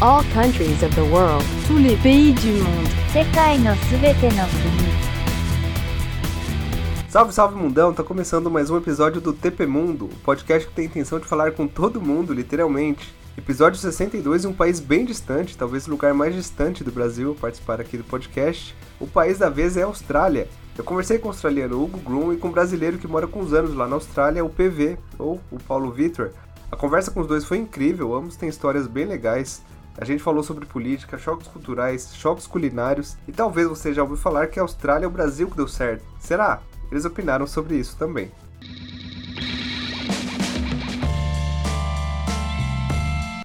All countries of the world. Tous les pays du monde. 世界のすべての国 Salve, salve mundão! Tá começando mais um episódio do TP Mundo, o podcast que tem a intenção de falar com todo mundo, literalmente. Episódio 62 em um país bem distante, talvez o lugar mais distante do Brasil, participar aqui do podcast. O país da vez é a Austrália. Eu conversei com o australiano Hugo Grum e com um brasileiro que mora com uns anos lá na Austrália, o PV, ou o Paulo Vitor. A conversa com os dois foi incrível, ambos têm histórias bem legais. A gente falou sobre política, choques culturais, choques culinários e talvez você já ouviu falar que a Austrália é o Brasil que deu certo. Será? Eles opinaram sobre isso também.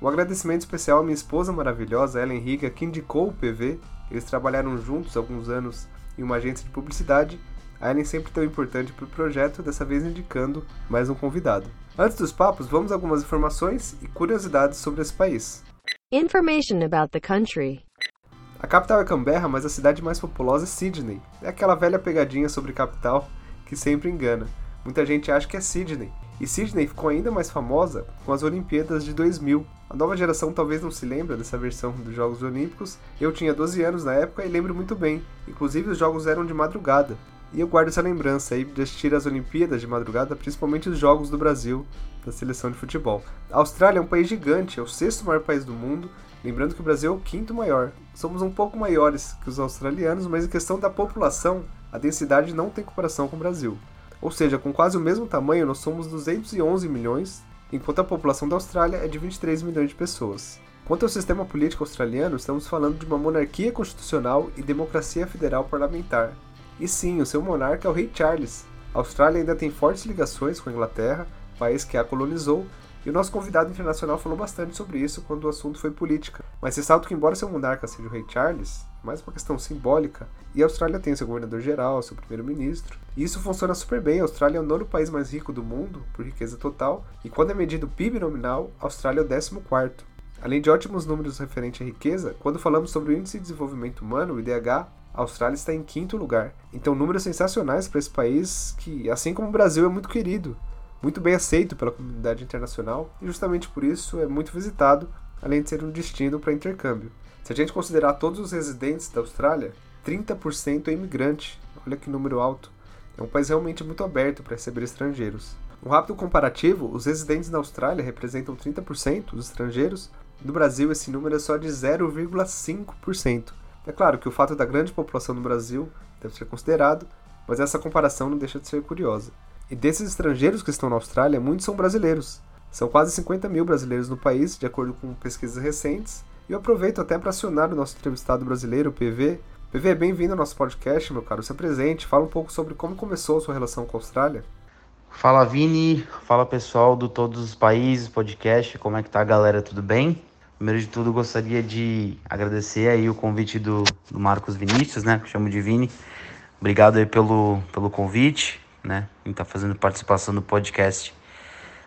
Um agradecimento especial à minha esposa maravilhosa, Ellen Riga, que indicou o PV. Eles trabalharam juntos alguns anos em uma agência de publicidade. A Ellen sempre tão importante para o projeto, dessa vez indicando mais um convidado. Antes dos papos, vamos a algumas informações e curiosidades sobre esse país. Information about the country. A capital é Canberra, mas a cidade mais populosa é Sydney. É aquela velha pegadinha sobre capital que sempre engana. Muita gente acha que é Sydney. E Sydney ficou ainda mais famosa com as Olimpíadas de 2000. A nova geração talvez não se lembre dessa versão dos Jogos Olímpicos. Eu tinha 12 anos na época e lembro muito bem. Inclusive os jogos eram de madrugada. E eu guardo essa lembrança aí de assistir as Olimpíadas de madrugada, principalmente os jogos do Brasil, da seleção de futebol. A Austrália é um país gigante, é o sexto maior país do mundo, lembrando que o Brasil é o quinto maior. Somos um pouco maiores que os australianos, mas em questão da população, a densidade não tem comparação com o Brasil. Ou seja, com quase o mesmo tamanho, nós somos 211 milhões, enquanto a população da Austrália é de 23 milhões de pessoas. Quanto ao sistema político australiano, estamos falando de uma monarquia constitucional e democracia federal parlamentar, e sim, o seu monarca é o rei Charles. A Austrália ainda tem fortes ligações com a Inglaterra, país que a colonizou, e o nosso convidado internacional falou bastante sobre isso quando o assunto foi política. Mas ressalto que, embora seu monarca seja o rei Charles, mais uma questão simbólica, e a Austrália tem seu governador-geral, seu primeiro-ministro, e isso funciona super bem. A Austrália é o nono país mais rico do mundo, por riqueza total, e quando é medido o PIB nominal, a Austrália é o décimo quarto. Além de ótimos números referentes à riqueza, quando falamos sobre o Índice de Desenvolvimento Humano, o IDH, a Austrália está em quinto lugar. Então, números sensacionais para esse país que, assim como o Brasil, é muito querido, muito bem aceito pela comunidade internacional e, justamente por isso, é muito visitado, além de ser um destino para intercâmbio. Se a gente considerar todos os residentes da Austrália, 30% é imigrante. Olha que número alto. É um país realmente muito aberto para receber estrangeiros. Um rápido comparativo: os residentes na Austrália representam 30% dos estrangeiros. No Brasil, esse número é só de 0,5%. É claro que o fato da grande população no Brasil deve ser considerado, mas essa comparação não deixa de ser curiosa. E desses estrangeiros que estão na Austrália, muitos são brasileiros. São quase 50 mil brasileiros no país, de acordo com pesquisas recentes. E eu aproveito até para acionar o nosso entrevistado brasileiro, o PV. PV, bem-vindo ao nosso podcast, meu caro. Se apresente, fala um pouco sobre como começou a sua relação com a Austrália. Fala Vini, fala pessoal do Todos os Países Podcast, como é que tá galera, tudo bem? Primeiro de tudo, gostaria de agradecer aí o convite do, do Marcos Vinícius, né? Que eu chamo de Vini. Obrigado aí pelo, pelo convite, né? Em estar tá fazendo participação no podcast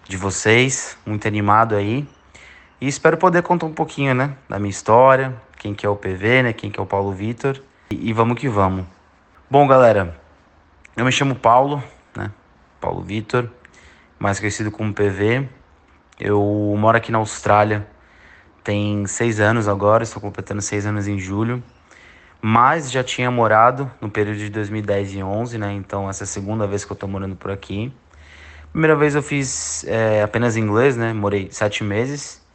de vocês. Muito animado aí. E espero poder contar um pouquinho, né? Da minha história, quem que é o PV, né? Quem que é o Paulo Vitor. E, e vamos que vamos. Bom, galera, eu me chamo Paulo, né? Paulo Vitor, mais conhecido como PV. Eu moro aqui na Austrália tem seis anos agora, estou completando seis anos em julho. Mas já tinha morado no período de 2010 e 11, né? Então essa é a segunda vez que eu estou morando por aqui. Primeira vez eu fiz é, apenas inglês, né? Morei sete meses.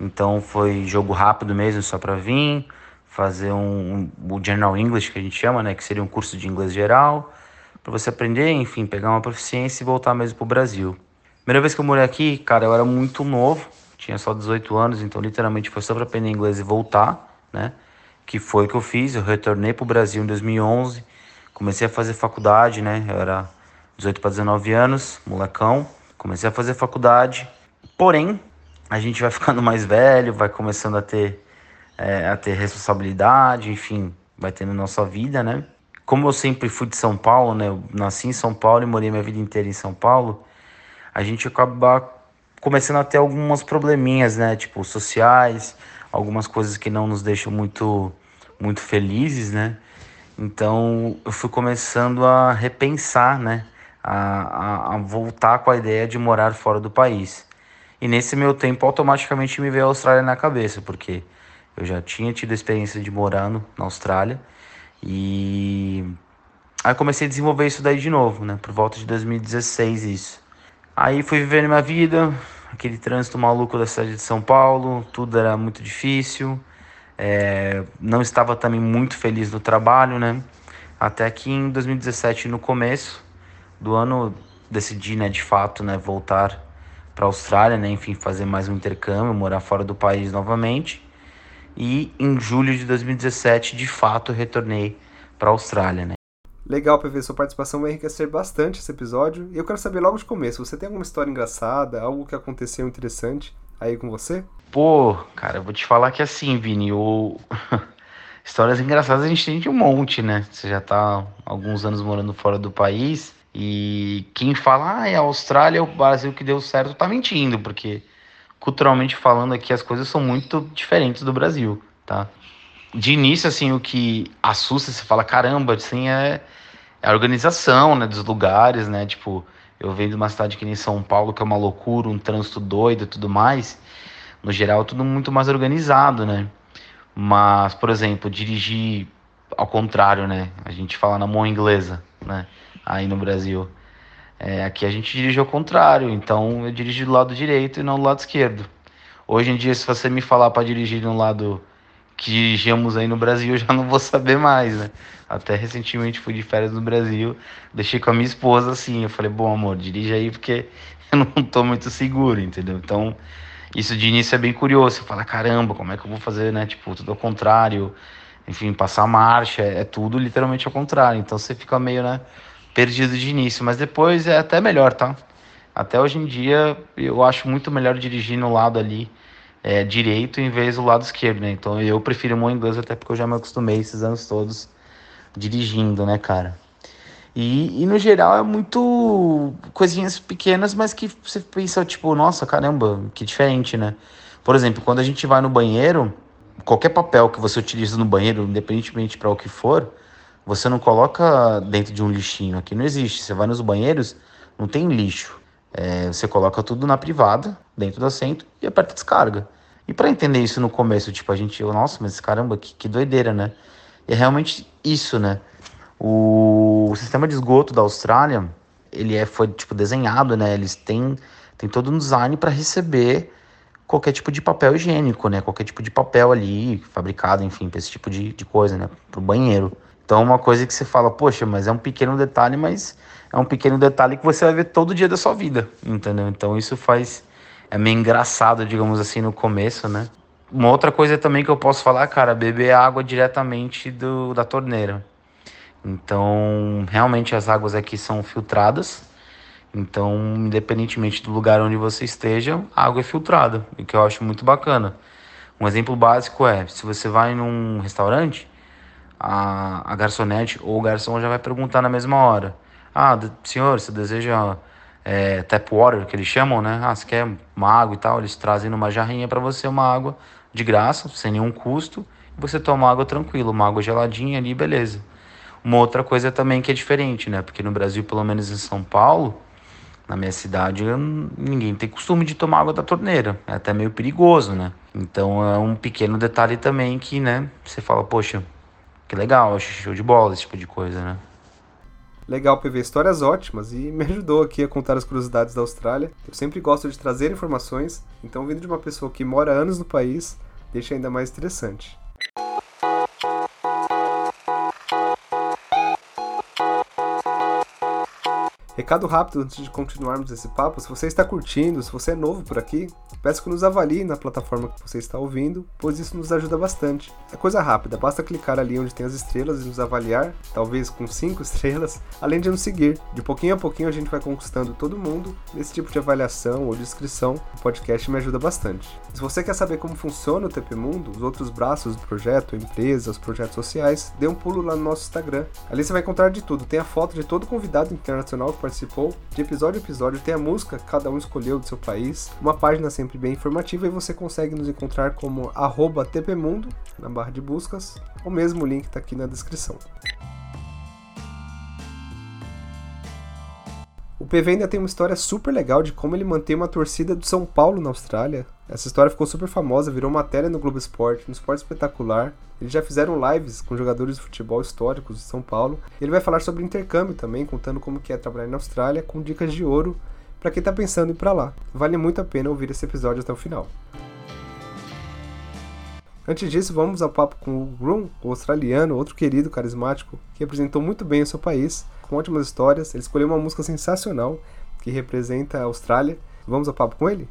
Então foi jogo rápido mesmo, só para vir, fazer um, um, o General English que a gente chama, né? Que seria um curso de inglês geral, para você aprender, enfim, pegar uma proficiência e voltar mesmo pro Brasil. Primeira vez que eu morei aqui, cara, eu era muito novo tinha só 18 anos, então literalmente foi só para aprender inglês e voltar, né? Que foi o que eu fiz. Eu retornei para o Brasil em 2011, comecei a fazer faculdade, né? Eu era 18 para 19 anos, molecão. Comecei a fazer faculdade, porém a gente vai ficando mais velho, vai começando a ter é, a ter responsabilidade, enfim, vai tendo nossa vida, né? Como eu sempre fui de São Paulo, né? Eu nasci em São Paulo e morei minha vida inteira em São Paulo. A gente acaba começando a ter algumas probleminhas, né? Tipo, sociais, algumas coisas que não nos deixam muito, muito felizes, né? Então eu fui começando a repensar, né? A, a, a, voltar com a ideia de morar fora do país. E nesse meu tempo, automaticamente me veio a Austrália na cabeça, porque Eu já tinha tido experiência de morar no, na Austrália e aí comecei a desenvolver isso daí de novo, né? Por volta de 2016 isso. Aí fui vivendo minha vida, aquele trânsito maluco da cidade de São Paulo, tudo era muito difícil. É, não estava também muito feliz no trabalho, né? Até que em 2017, no começo do ano, decidi, né, de fato, né, voltar para a Austrália, né, enfim, fazer mais um intercâmbio, morar fora do país novamente. E em julho de 2017, de fato, retornei para a Austrália, né? Legal, PV, sua participação vai enriquecer bastante esse episódio. E eu quero saber logo de começo, você tem alguma história engraçada, algo que aconteceu interessante aí com você? Pô, cara, eu vou te falar que assim, Vini, o... histórias engraçadas a gente tem de um monte, né? Você já tá alguns anos morando fora do país e quem fala, ah, é a Austrália, é o Brasil que deu certo, tá mentindo, porque culturalmente falando aqui as coisas são muito diferentes do Brasil, tá? De início, assim, o que assusta, você fala, caramba, assim, é a organização, né, dos lugares, né? Tipo, eu venho de uma cidade que nem São Paulo, que é uma loucura, um trânsito doido e tudo mais. No geral, tudo muito mais organizado, né? Mas, por exemplo, dirigir ao contrário, né? A gente fala na mão inglesa, né? Aí no Brasil. É, aqui a gente dirige ao contrário, então eu dirijo do lado direito e não do lado esquerdo. Hoje em dia, se você me falar para dirigir no lado que dirigíamos aí no Brasil, eu já não vou saber mais, né? Até recentemente fui de férias no Brasil, deixei com a minha esposa assim, eu falei, bom amor, dirige aí porque eu não tô muito seguro, entendeu? Então, isso de início é bem curioso, você fala, caramba, como é que eu vou fazer, né? Tipo, tudo ao contrário, enfim, passar marcha, é tudo literalmente ao contrário, então você fica meio, né, perdido de início, mas depois é até melhor, tá? Até hoje em dia eu acho muito melhor dirigir no lado ali é, direito em vez do lado esquerdo, né? Então eu prefiro o inglês até porque eu já me acostumei esses anos todos dirigindo, né, cara? E, e no geral é muito coisinhas pequenas, mas que você pensa, tipo, nossa, caramba, que diferente, né? Por exemplo, quando a gente vai no banheiro, qualquer papel que você utiliza no banheiro, independentemente para o que for, você não coloca dentro de um lixinho. Aqui não existe. Você vai nos banheiros, não tem lixo. É, você coloca tudo na privada, dentro do assento, e aperta descarga. E para entender isso no começo, tipo, a gente, nossa, mas caramba, que, que doideira, né? E é realmente isso, né? O, o sistema de esgoto da Austrália, ele é, foi, tipo, desenhado, né? Eles têm, têm todo um design para receber qualquer tipo de papel higiênico, né? Qualquer tipo de papel ali, fabricado, enfim, para esse tipo de, de coisa, né? Pro banheiro. Então, uma coisa que você fala, poxa, mas é um pequeno detalhe, mas é um pequeno detalhe que você vai ver todo dia da sua vida, entendeu? Então, isso faz é meio engraçado, digamos assim, no começo, né? Uma outra coisa também que eu posso falar, cara, beber água diretamente do, da torneira. Então, realmente as águas aqui são filtradas. Então, independentemente do lugar onde você esteja, a água é filtrada, o que eu acho muito bacana. Um exemplo básico é, se você vai num restaurante, a, a garçonete ou o garçom já vai perguntar na mesma hora. Ah, senhor, você deseja é, tap water, que eles chamam, né? Ah, você quer uma água e tal, eles trazem numa jarrinha para você uma água de graça, sem nenhum custo, e você toma água tranquilo, uma água geladinha ali, beleza. Uma outra coisa também que é diferente, né? Porque no Brasil, pelo menos em São Paulo, na minha cidade, ninguém tem costume de tomar água da torneira. É até meio perigoso, né? Então é um pequeno detalhe também que, né, você fala, poxa, que legal, show de bola esse tipo de coisa, né? Legal, PV, histórias ótimas e me ajudou aqui a contar as curiosidades da Austrália. Eu sempre gosto de trazer informações, então vindo de uma pessoa que mora anos no país, deixa ainda mais interessante. Recado rápido antes de continuarmos esse papo: se você está curtindo, se você é novo por aqui, peço que nos avalie na plataforma que você está ouvindo, pois isso nos ajuda bastante. É coisa rápida, basta clicar ali onde tem as estrelas e nos avaliar, talvez com 5 estrelas, além de nos seguir. De pouquinho a pouquinho a gente vai conquistando todo mundo. Esse tipo de avaliação ou descrição, o podcast me ajuda bastante. Se você quer saber como funciona o TP Mundo, os outros braços do projeto, empresas, projetos sociais, dê um pulo lá no nosso Instagram. Ali você vai encontrar de tudo. Tem a foto de todo convidado internacional que participou. De episódio a episódio tem a música que cada um escolheu do seu país. Uma página sempre bem informativa e você consegue nos encontrar como @tpmundo na barra de buscas. O mesmo link está aqui na descrição. O PV ainda tem uma história super legal de como ele mantém uma torcida do São Paulo na Austrália. Essa história ficou super famosa, virou matéria no Globo Esporte, no Esporte Espetacular. Eles já fizeram lives com jogadores de futebol históricos de São Paulo. Ele vai falar sobre intercâmbio também, contando como que é trabalhar na Austrália, com dicas de ouro para quem está pensando em ir para lá. Vale muito a pena ouvir esse episódio até o final. Antes disso, vamos ao papo com o Grum, o australiano, outro querido, carismático, que representou muito bem o seu país, com ótimas histórias. Ele escolheu uma música sensacional que representa a Austrália. Vamos ao papo com ele?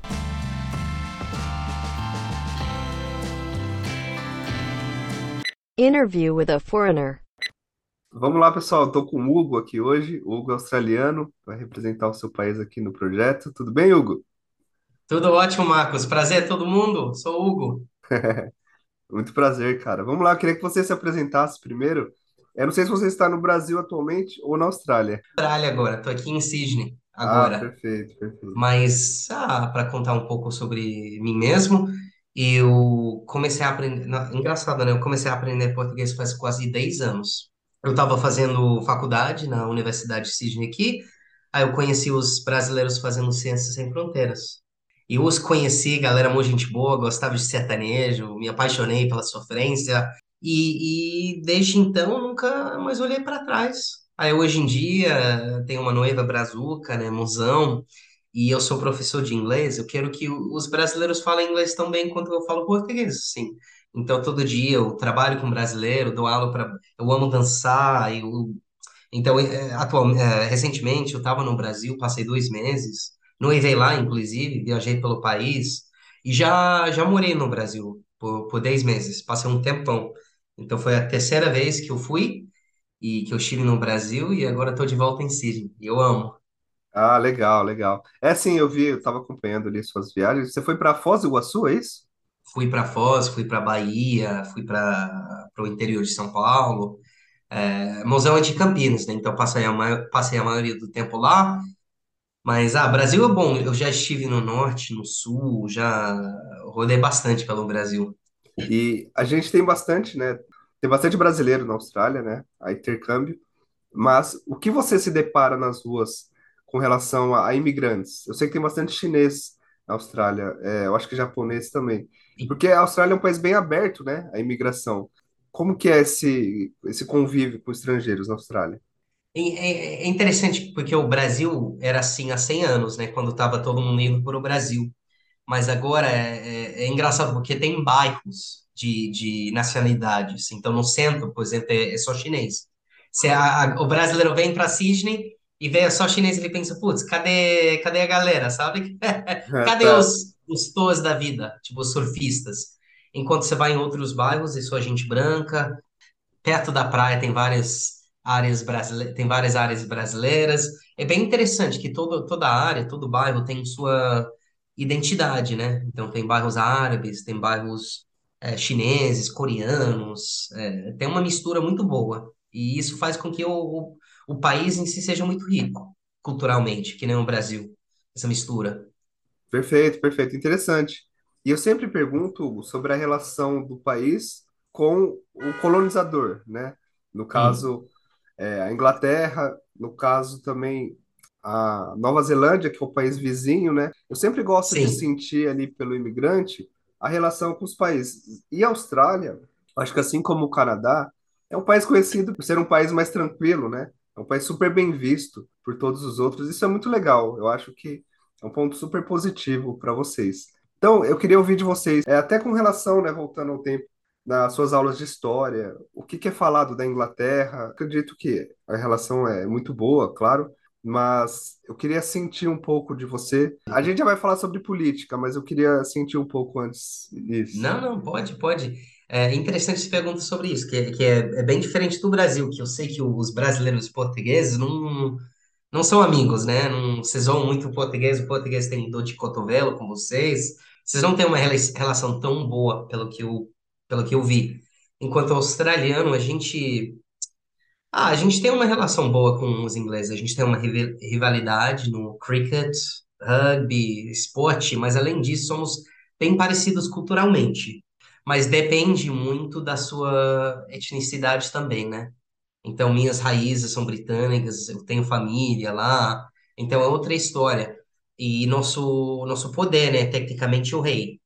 Interview with a foreigner. Vamos lá, pessoal. Estou com o Hugo aqui hoje. O Hugo é australiano, vai representar o seu país aqui no projeto. Tudo bem, Hugo? Tudo ótimo, Marcos. Prazer todo mundo. Sou o Hugo. Muito prazer, cara. Vamos lá, eu queria que você se apresentasse primeiro. Eu não sei se você está no Brasil atualmente ou na Austrália. Austrália agora. Estou aqui em Sydney Ah, agora. perfeito, perfeito. Mas, ah, para contar um pouco sobre mim mesmo, eu comecei a aprender. Engraçado, né? Eu comecei a aprender português faz quase 10 anos. Eu estava fazendo faculdade na Universidade de Sydney aqui, aí eu conheci os brasileiros fazendo Ciências Sem Fronteiras. E os conheci, galera, muito gente boa, gostava de sertanejo, me apaixonei pela sofrência, e, e desde então nunca mais olhei para trás. Aí hoje em dia tenho uma noiva brazuca, né, mozão, e eu sou professor de inglês, eu quero que os brasileiros falem inglês tão bem quanto eu falo português, sim. Então todo dia eu trabalho com brasileiro, dou aula para, eu amo dançar, eu então, é, atual, é, recentemente eu estava no Brasil, passei dois meses, noivei lá, inclusive, viajei pelo país e já já morei no Brasil por, por 10 meses, passei um tempão. Então foi a terceira vez que eu fui e que eu estive no Brasil e agora estou de volta em Sydney. Eu amo. Ah, legal, legal. É sim, eu vi, eu estava acompanhando ali suas viagens. Você foi para Foz do Iguaçu, é isso? Fui para Foz, fui para Bahia, fui para o interior de São Paulo. É, Mozão é de Campinas, né? Então passei a, ma- passei a maioria do tempo lá. Mas, ah, Brasil é bom. Eu já estive no norte, no sul, já rodei bastante pelo Brasil. E a gente tem bastante, né? Tem bastante brasileiro na Austrália, né? A intercâmbio. Mas o que você se depara nas ruas com relação a, a imigrantes? Eu sei que tem bastante chinês na Austrália, é, eu acho que japonês também. Porque a Austrália é um país bem aberto, né? A imigração. Como que é esse, esse convívio com estrangeiros na Austrália? e- é, é interessante porque o Brasil era assim há 100 anos, né? Quando estava todo mundo indo para o Brasil. Mas agora é, é- é engraçado porque tem bairros de, de nacionalidades. Então, no centro, por exemplo, é, é só chinês. Se a- a- o brasileiro vem para Sydney e vê só chinês, ele pensa, putz, cadê, cadê a galera, sabe? Cadê Tá. os, os tours da vida, tipo os surfistas? Enquanto você vai em outros bairros, é só gente branca, perto da praia tem várias áreas brasileiras, tem várias áreas brasileiras. É bem interessante que todo, toda área, todo bairro tem sua identidade, né? Então tem bairros árabes, tem bairros eh, chineses, coreanos, eh, tem uma mistura muito boa. E isso faz com que o, o, o país em si seja muito rico culturalmente, que nem o Brasil, essa mistura. Perfeito, perfeito, interessante. E eu sempre pergunto, Hugo, sobre a relação do país com o colonizador, né? No caso, é, a Inglaterra, no caso também a Nova Zelândia, que é o país vizinho, né? Eu sempre gosto de sim. sentir ali pelo imigrante a relação com os países. E a Austrália, acho que assim como o Canadá, é um país conhecido por ser um país mais tranquilo, né? É um país super bem visto por todos os outros. Isso é muito legal. Eu acho que é um ponto super positivo para vocês. Então, eu queria ouvir de vocês, é, até com relação, né, voltando ao tempo, nas suas aulas de história, o que que é falado da Inglaterra? Acredito que a relação é muito boa, claro, mas eu queria sentir um pouco de você. A gente já vai falar sobre política, mas eu queria sentir um pouco antes disso. Não, não, pode, pode. É interessante essa pergunta sobre isso, que, é, que é, é bem diferente do Brasil, que eu sei que os brasileiros e portugueses não, não são amigos, né? Não, vocês zoam muito o português, o português tem dor de cotovelo com vocês, vocês não têm uma rela- relação tão boa, pelo que eu, pelo que eu vi. Enquanto australiano, a gente, ah, a gente tem uma relação boa com os ingleses, a gente tem uma rival- rivalidade no cricket, rugby, esporte, mas além disso, somos bem parecidos culturalmente. Mas depende muito da sua etnicidade também, né? Então, minhas raízes são britânicas, eu tenho família lá, Então é outra história. E nosso, nosso poder, né? Tecnicamente o rei.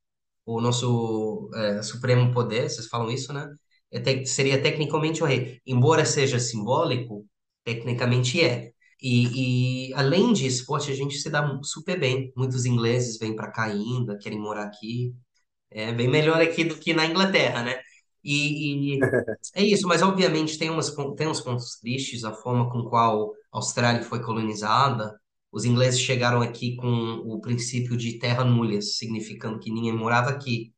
O nosso é, supremo poder, vocês falam isso, né? É seria tecnicamente o rei. Embora seja simbólico, tecnicamente é. E, e além de esporte, a gente se dá super bem. Muitos ingleses vêm para cá ainda, querem morar aqui. É bem melhor aqui do que na Inglaterra, né? E, e é isso, mas obviamente tem umas, tem uns pontos tristes, a forma com qual a Austrália foi colonizada. Os ingleses chegaram aqui com o princípio de terra nullius, significando que ninguém morava aqui.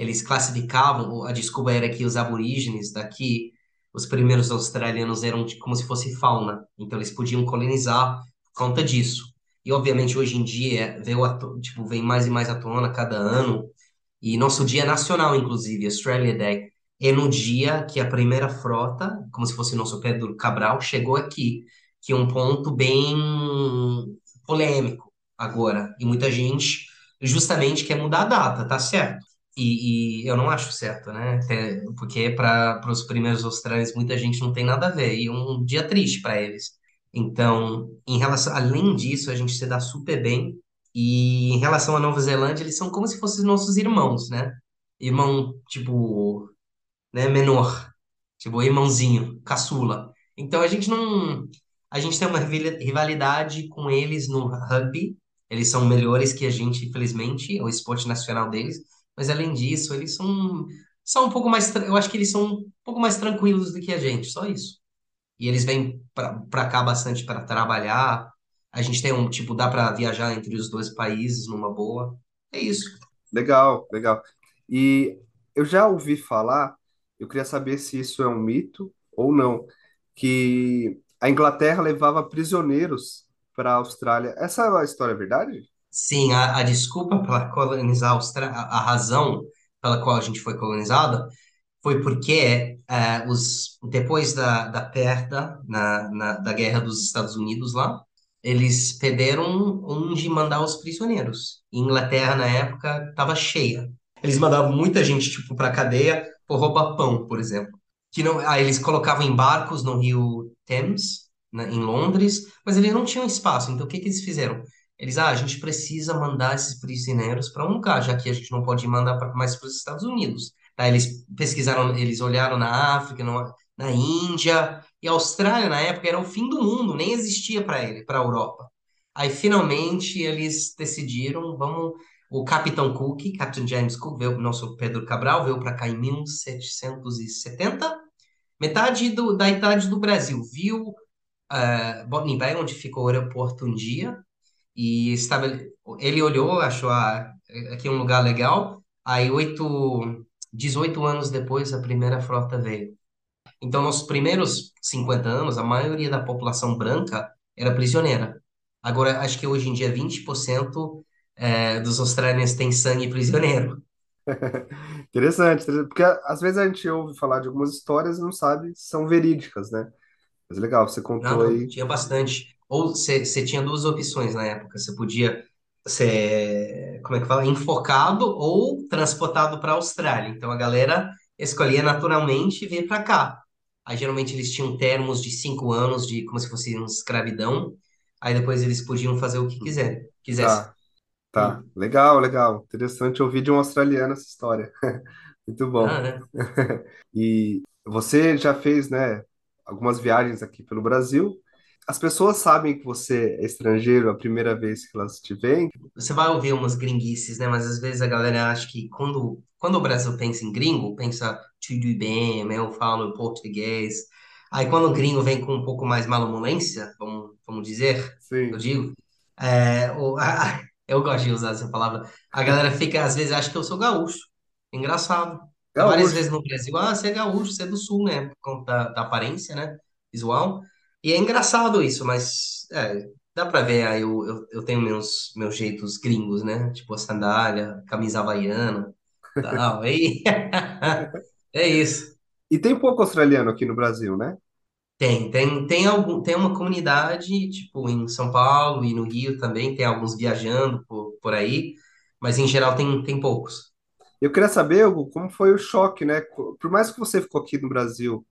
Eles classificavam, a desculpa era que os aborígenes daqui, os primeiros australianos eram como se fosse fauna, então eles podiam colonizar por conta disso. E obviamente hoje em dia veio à to- tipo, vem mais e mais à tona cada ano e nosso dia nacional, inclusive, Australia Day, é no dia que a primeira frota, como se fosse nosso Pedro Cabral, chegou aqui, que é um ponto bem polêmico agora. E muita gente justamente quer mudar a data, tá certo? E, e eu não acho certo, né? Até porque para os primeiros australianos muita gente não tem nada a ver, e um dia triste para eles. Então, em relação, além disso, a gente se dá super bem. E em relação à Nova Zelândia, eles são como se fossem nossos irmãos, né? Irmão, tipo, né, menor, tipo, irmãozinho, caçula. Então a gente não, a gente tem uma rivali- rivalidade com eles no rugby. Eles são melhores que a gente, infelizmente, é o esporte nacional deles. Mas além disso, eles são são um pouco mais, eu acho que eles são um pouco mais tranquilos do que a gente, só isso. E eles vêm para cá bastante para trabalhar. A gente tem um, tipo, dá para viajar entre os dois países numa boa. É isso. Legal, legal. E eu já ouvi falar, eu queria saber se isso é um mito ou não, que a Inglaterra levava prisioneiros para a Austrália. Essa história é verdade? Sim, a, a desculpa para colonizar a Austrália, a razão pela qual a gente foi colonizada foi porque eh, os, depois da, da perda na, na, da guerra dos Estados Unidos lá, eles perderam onde mandar os prisioneiros. Inglaterra, na época, estava cheia. Eles mandavam muita gente, tipo, para cadeia por roubar pão, por exemplo. Que não, aí eles colocavam em barcos no Rio Thames, né, em Londres, mas eles não tinham espaço. Então, o que que eles fizeram? Eles, ah, a gente precisa mandar esses prisioneiros para um lugar, já que a gente não pode mandar pra- mais para os Estados Unidos. Tá, eles pesquisaram, eles olharam na África, no- na Índia, e a Austrália, na época, era o fim do mundo, nem existia para ele, para a Europa. Aí, finalmente, eles decidiram, vamos... O Capitão Cook, Captain James Cook, veio, nosso Pedro Cabral, veio para cá em 1770, metade do, da idade do Brasil. Viu eh, Botany Bay, onde ficou o aeroporto um dia, e estabele... ele olhou, achou, ah, aqui é um lugar legal. Aí, oito, 18 anos depois, a primeira frota veio. Então, nos primeiros 50 anos, a maioria da população branca era prisioneira. Agora, acho que hoje em dia 20% é, dos australianos têm sangue prisioneiro. Interessante, porque às vezes a gente ouve falar de algumas histórias e não sabe se são verídicas, né? Mas legal, você Não, contou não, aí. tinha bastante. Ou você tinha duas opções na época. Você podia ser, como é que fala? Enforcado ou transportado para a Austrália. Então a galera escolhia naturalmente vir para cá. Aí geralmente eles tinham termos de cinco anos, de como se fosse uma escravidão. Aí depois eles podiam fazer o que quiser, quisesse. Tá, tá. Legal, legal. Interessante ouvir de um australiano essa história. Muito Ah, bom. né? E você já fez, né, algumas viagens aqui pelo Brasil. As pessoas sabem que você é estrangeiro a primeira vez que elas te veem? Você vai ouvir umas gringuices, né? Mas às vezes a galera acha que quando, quando o Brasil pensa em gringo, pensa tudo bem, eu falo português. Aí quando o gringo vem com um pouco mais malemolência, vamos, vamos dizer, eu Sim. digo, é, o- a- eu gosto de usar essa palavra. A galera fica, às vezes, acha que eu sou gaúcho. Engraçado. Várias Gaúcho. vezes no Brasil, ah, você é gaúcho, você é do sul, né? Por conta da, da aparência, né? Visual. E é engraçado isso, mas é, dá pra ver aí, eu, eu, eu tenho meus, meus jeitos gringos, né? Tipo a sandália, camisa havaiana, tal. Aí, é isso. E tem pouco australiano aqui no Brasil, né? Tem, tem, tem algum, tem uma comunidade, tipo, em São Paulo e no Rio também, tem alguns viajando por, por aí, mas em geral tem, tem poucos. Eu queria saber, Hugo, como foi o choque, né? Por mais que você ficou aqui no Brasil,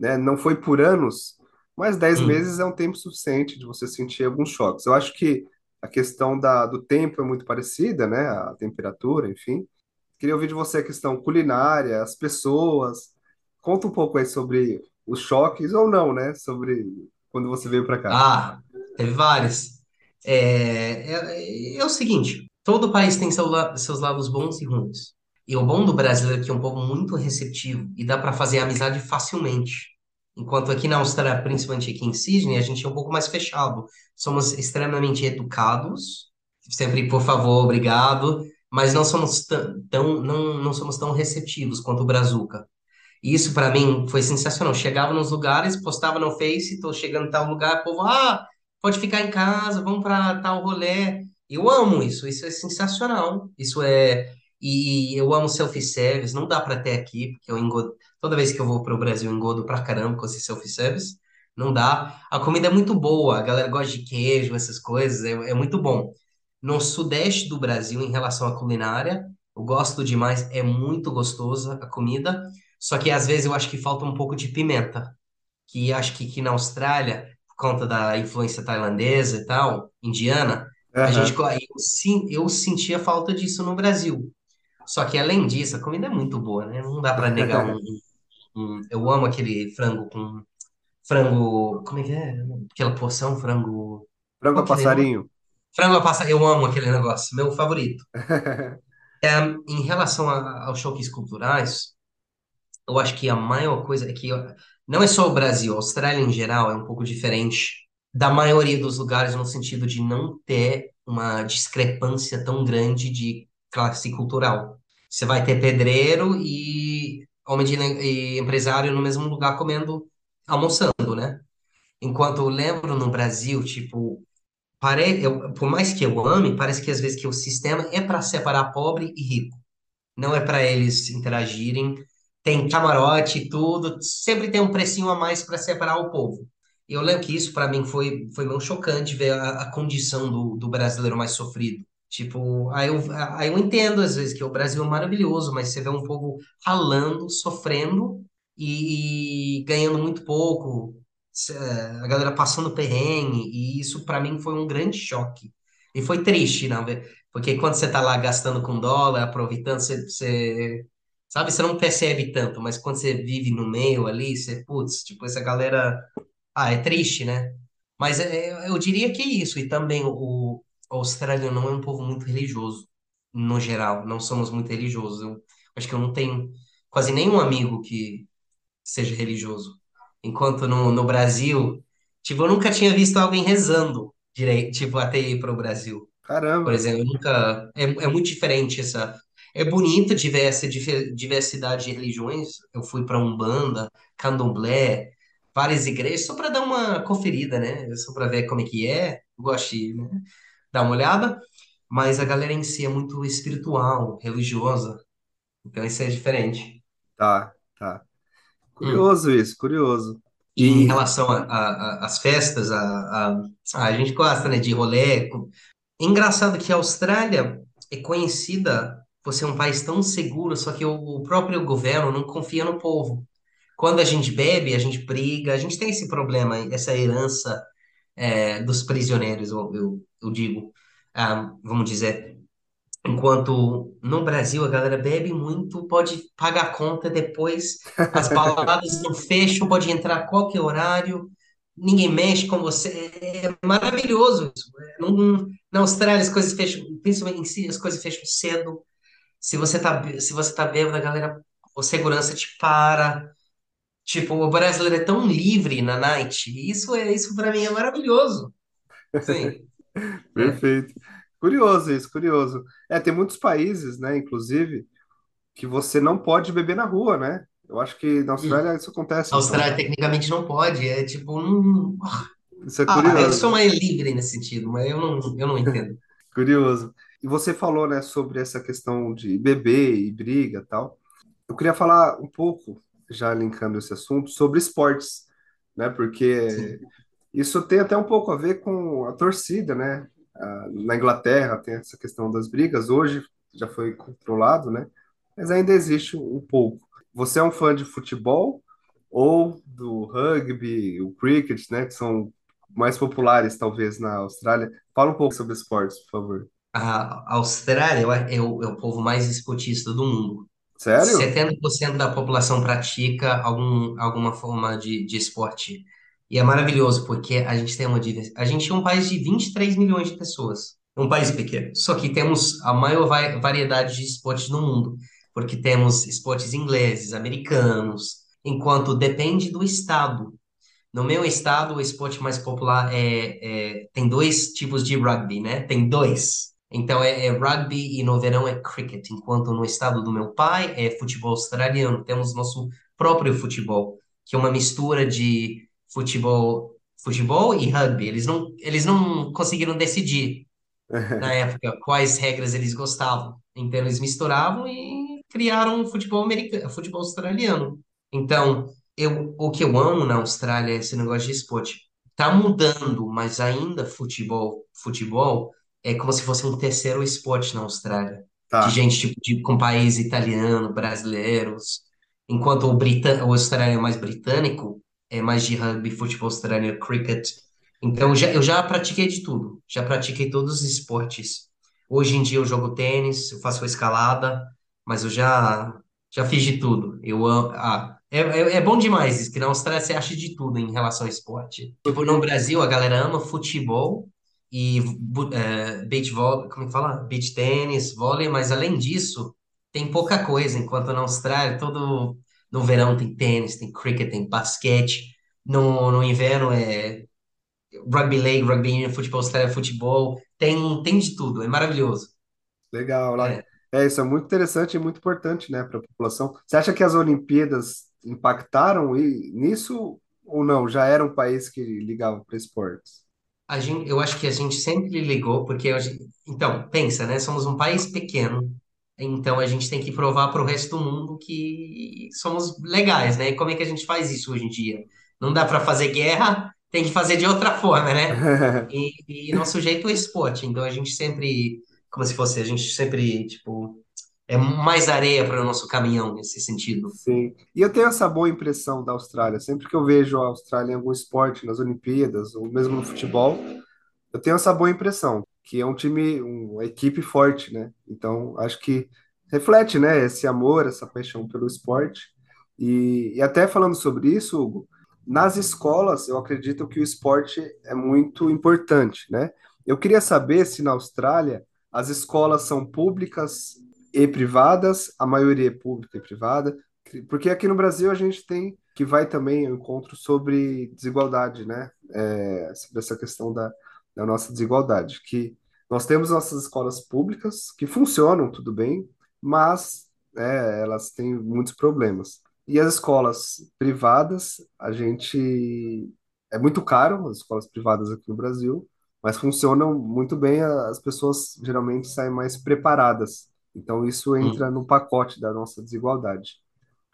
né, não foi por anos, Mas 10 Hum. meses é um tempo suficiente de você sentir alguns choques. Eu acho que a questão da, do tempo é muito parecida, né? A temperatura, enfim. Queria ouvir de você a questão culinária, as pessoas. Conta um pouco aí sobre os choques, ou não, né? Sobre quando você veio para cá. Ah, teve vários. É, é, é o seguinte, todo país tem seu seus lados bons e ruins. E o bom do brasileiro é que é um povo muito receptivo e dá para fazer amizade facilmente. Enquanto aqui na Austrália, principalmente aqui em Sydney, a gente é um pouco mais fechado. Somos extremamente educados, sempre por favor, obrigado, mas não somos tão, não, não somos tão receptivos quanto o Brazuca. E isso para mim foi sensacional. Chegava nos lugares, postava no Face, tô chegando em tal lugar, o povo, ah, pode ficar em casa, vamos para tal rolê. Eu amo isso, isso é sensacional. Isso é e eu amo self-service, não dá para ter aqui, porque eu engodo, toda vez que eu vou para o Brasil eu engodo pra caramba com esse self-service. Não dá. A comida é muito boa, a galera gosta de queijo, essas coisas, é, é muito bom. No sudeste do Brasil, em relação à culinária, eu gosto demais, é muito gostosa a comida. Só que às vezes eu acho que falta um pouco de pimenta, que acho que aqui na Austrália, por conta da influência tailandesa e tal, indiana, a gente eu, sim, eu sentia falta disso no Brasil. Só que além disso, a comida é muito boa, né? Não dá para negar um, um- eu amo aquele frango com frango, como é que é? Aquela porção frango, Frango a é? passarinho. Frango a passar, eu amo aquele negócio, meu favorito. Em relação a- aos choques culturais, Eu acho que a maior coisa é que não é só o Brasil, a Austrália em geral é um pouco diferente da maioria dos lugares no sentido de não ter uma discrepância tão grande de classe cultural. Você vai ter pedreiro e homem de, e empresário no mesmo lugar comendo, almoçando, né? Enquanto eu lembro no Brasil, tipo, pare, eu, por mais que eu ame, parece que às vezes que o sistema é para separar pobre e rico não é para eles interagirem. Tem camarote e tudo, sempre tem um precinho a mais para separar o povo. Eu lembro que isso para mim foi, foi meio chocante ver a, a condição do, do brasileiro mais sofrido. Tipo, aí eu, aí eu entendo às vezes que o Brasil é maravilhoso, mas você vê um povo ralando, sofrendo e, e ganhando muito pouco, a galera passando perrengue, e isso para mim foi um grande choque. E foi triste, na porque quando você tá lá gastando com dólar, aproveitando, você, você- sabe, você não percebe tanto, mas quando você vive no meio ali, você, putz, tipo, essa galera, ah, é triste, né? Mas é, eu diria que é isso, e também o, o australiano não é um povo muito religioso, no geral, não somos muito religiosos. Eu acho que eu não tenho quase nenhum amigo que seja religioso. Enquanto no, no Brasil, tipo, eu nunca tinha visto alguém rezando direito, tipo, até ir para o Brasil. Por Caramba, exemplo, eu nunca. É, é muito diferente essa. É bonito dife- diversidade de religiões. Eu fui para Umbanda, Candomblé, várias igrejas, só para dar uma conferida, né? Só para ver como é que é. Gosto de, né? Dar uma olhada. Mas a galera em si é muito espiritual, religiosa. Então isso é diferente. tá, tá. Hum. Curioso isso, curioso. E em relação às festas, a, a, a gente gosta, né, de rolê, Engraçado que a Austrália é conhecida por ser um país tão seguro, só que o, o próprio governo não confia no povo. Quando a gente bebe, a gente briga, a gente tem esse problema, essa herança é, dos prisioneiros, eu, eu, eu digo, ah, vamos dizer. Enquanto no Brasil a galera bebe muito, pode pagar a conta depois, as baladas não fecham, pode entrar a qualquer horário, ninguém mexe com você. É maravilhoso isso. É, não- na Austrália as coisas fecham, principalmente em si, as coisas fecham cedo. Se você tá, se você tá bêbado, a galera, o segurança te para. Tipo, o brasileiro é tão livre na night. Isso é, isso para mim é maravilhoso. Sim. Perfeito. Curioso isso, curioso. É, tem muitos países, né, inclusive, que você não pode beber na rua, né? Eu acho que na Hum. Austrália isso acontece, A então. Austrália tecnicamente não pode, é tipo, não... Isso é Ah, eu sou curioso, mais livre nesse sentido, mas eu não, eu não entendo. curioso. E você falou, né, sobre essa questão de beber e briga e tal. Eu queria falar um pouco, já linkando esse assunto, sobre esportes, né? Porque Sim. isso tem até um pouco a ver com a torcida, né? Ah, Na Inglaterra tem essa questão das brigas, hoje já foi controlado, né? Mas ainda existe um pouco. Você é um fã de futebol ou do rugby, o cricket, né, que são mais populares talvez na Austrália. Fala um pouco sobre esportes, por favor. A Austrália é o, é o povo mais esportista do mundo. Sério? 70% da população pratica algum, alguma forma de, de esporte. E é maravilhoso, porque a gente tem uma. A gente é um país de 23 milhões de pessoas. Um país pequeno. Só que temos a maior va- variedade de esportes no mundo, porque temos esportes ingleses, americanos, enquanto depende do estado. No meu estado, o esporte mais popular é, é- tem dois tipos de rugby, né? Tem dois. Então é, é rugby e no verão é cricket, enquanto no estado do meu pai é futebol australiano. Temos nosso próprio futebol, que é uma mistura de futebol, futebol e rugby. Eles não, eles não conseguiram decidir na época quais regras eles gostavam. Então eles misturavam e criaram o futebol americano, futebol australiano. Então, eu, o que eu amo na Austrália é esse negócio de esporte. Tá mudando, mas ainda futebol, futebol é como se fosse um terceiro esporte na Austrália. De Tá, gente tipo, de, com país italiano, brasileiros. Enquanto o, Brita, o australiano é mais britânico, é mais de rugby, futebol australiano, cricket. Então, eu já, eu já pratiquei de tudo. Já pratiquei todos os esportes. Hoje em dia eu jogo tênis, eu faço escalada, mas eu já, já fiz de tudo. Eu. Ah, é, é, é bom demais isso, que na Austrália você acha de tudo em relação ao esporte. Tipo, no Brasil a galera ama futebol e é, beach volley, como é fala? Beach tênis, vôlei, mas além disso, tem pouca coisa. Enquanto na Austrália, todo no verão tem tênis, tem cricket, tem basquete. No, no inverno é rugby league, rugby union, futebol australiano, futebol, tem, tem de tudo, é maravilhoso. legal lá. É, É, isso é muito interessante e muito importante, né, para a população. Você acha que as Olimpíadas impactaram nisso ou não? Já era um país que ligava para esportes? A gente, eu acho que a gente sempre ligou, porque a gente, então, pensa, né? Somos um país pequeno, então a gente tem que provar para o resto do mundo que somos legais, né? E como é que a gente faz isso hoje em dia? Não dá para fazer guerra, tem que fazer de outra forma, né? E, e nosso jeito é esporte, então a gente sempre, como se fosse, a gente sempre, tipo, é mais areia para o nosso caminhão nesse sentido. Sim. E eu tenho essa boa impressão da Austrália. Sempre que eu vejo a Austrália em algum esporte, nas Olimpíadas, ou mesmo no futebol, eu tenho essa boa impressão, que é um time, uma equipe forte, né? Então, acho que reflete, né, esse amor, essa paixão pelo esporte. E, e até falando sobre isso, Hugo, nas escolas, eu acredito que o esporte é muito importante, né? Eu queria saber se na Austrália as escolas são públicas e privadas, a maioria é pública e privada, porque aqui no Brasil a gente tem que vai também ao encontro sobre desigualdade, né? É, sobre essa questão da da nossa desigualdade, que nós temos nossas escolas públicas que funcionam tudo bem, mas é, elas têm muitos problemas. E as escolas privadas, a gente é muito caro as escolas privadas aqui no Brasil, mas funcionam muito bem, as pessoas geralmente saem mais preparadas. Então isso entra no pacote da nossa desigualdade.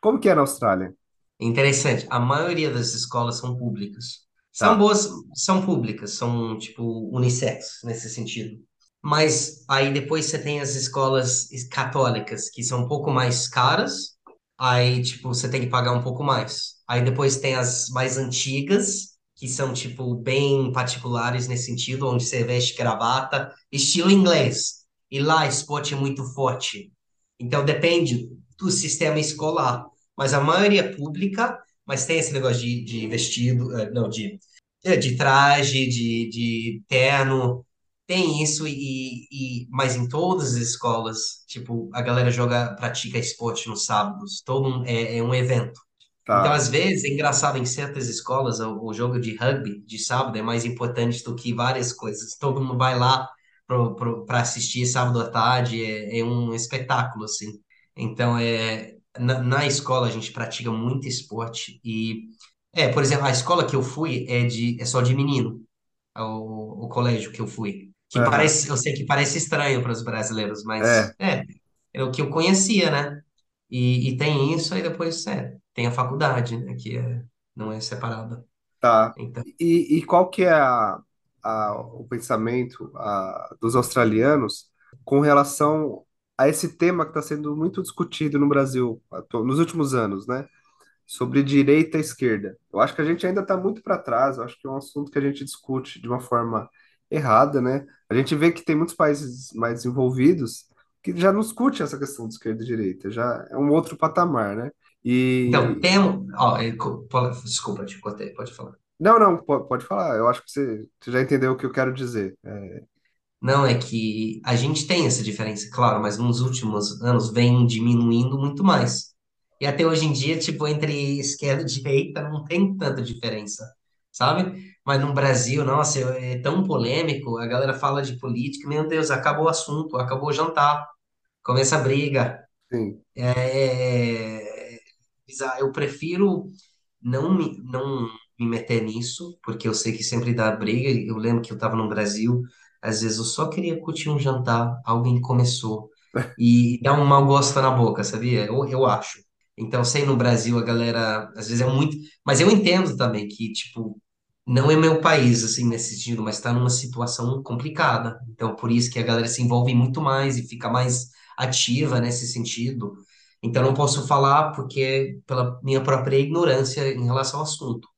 Como que é na Austrália? Interessante. A maioria das escolas são públicas. São Tá, boas, são públicas, são tipo unissex nesse sentido. Mas aí depois você tem as escolas católicas, que são um pouco mais caras. Aí, tipo, você tem que pagar um pouco mais. Aí depois tem as mais antigas, que são, tipo, bem particulares nesse sentido, onde você veste gravata, estilo inglês. E lá, esporte é muito forte. Então, depende do sistema escolar mas a maioria é pública, mas tem esse negócio de, de vestido, eh, não, de, eh, de traje, de, de terno, tem isso, e, e, mas em todas as escolas, tipo, a galera joga, pratica esporte nos sábados, todo um, é, é um evento. Então, tá. às vezes, é engraçado, em certas escolas, o, o jogo de rugby de sábado é mais importante do que várias coisas. Todo mundo vai lá para assistir sábado à tarde, é, é um espetáculo, assim. Então, é, na, na escola a gente pratica muito esporte e, é, por exemplo, a escola que eu fui é, de, é só de menino, o, o colégio que eu fui. Que Aham. parece, eu sei que parece estranho para os brasileiros, mas É, é, é o que eu conhecia, né? E, e tem isso, aí depois é, tem a faculdade, né? Que é, não é separada. Tá. Então, E, e qual que é a, a- o pensamento a, dos australianos com relação a esse tema que está sendo muito discutido no Brasil nos últimos anos, né? sobre direita e esquerda. Eu acho que a gente ainda está muito para trás, eu acho que é um assunto que a gente discute de uma forma errada, né? A gente vê que tem muitos países mais desenvolvidos que já não discute essa questão de esquerda e direita, já é um outro patamar, né? Então, E temos. Ó, desculpa, te cortei, pode falar. Não, não, po- pode falar. Eu acho que você, você já entendeu o que eu quero dizer. É, Não, é que a gente tem essa diferença, claro, mas nos últimos anos vem diminuindo muito mais. E até hoje em dia, tipo, entre esquerda e direita não tem tanta diferença, sabe? Mas no Brasil, nossa, é tão polêmico, a galera fala de política, meu Deus, acabou o assunto, acabou o jantar, começa a briga. sim, É, bizarro. Eu prefiro não me, não me meter nisso, porque eu sei que sempre dá briga. Eu lembro que eu estava no Brasil, às vezes eu só queria curtir um jantar, alguém começou, e dá um mau gosto na boca, sabia? Eu, eu acho. Então, sei no Brasil, a galera, às vezes é muito. Mas eu entendo também que, tipo, não é meu país, assim, nesse sentido, mas está numa situação complicada. Então, por isso que a galera se envolve muito mais e fica mais ativa nesse sentido. Então, não posso falar porque pela minha própria ignorância em relação ao assunto.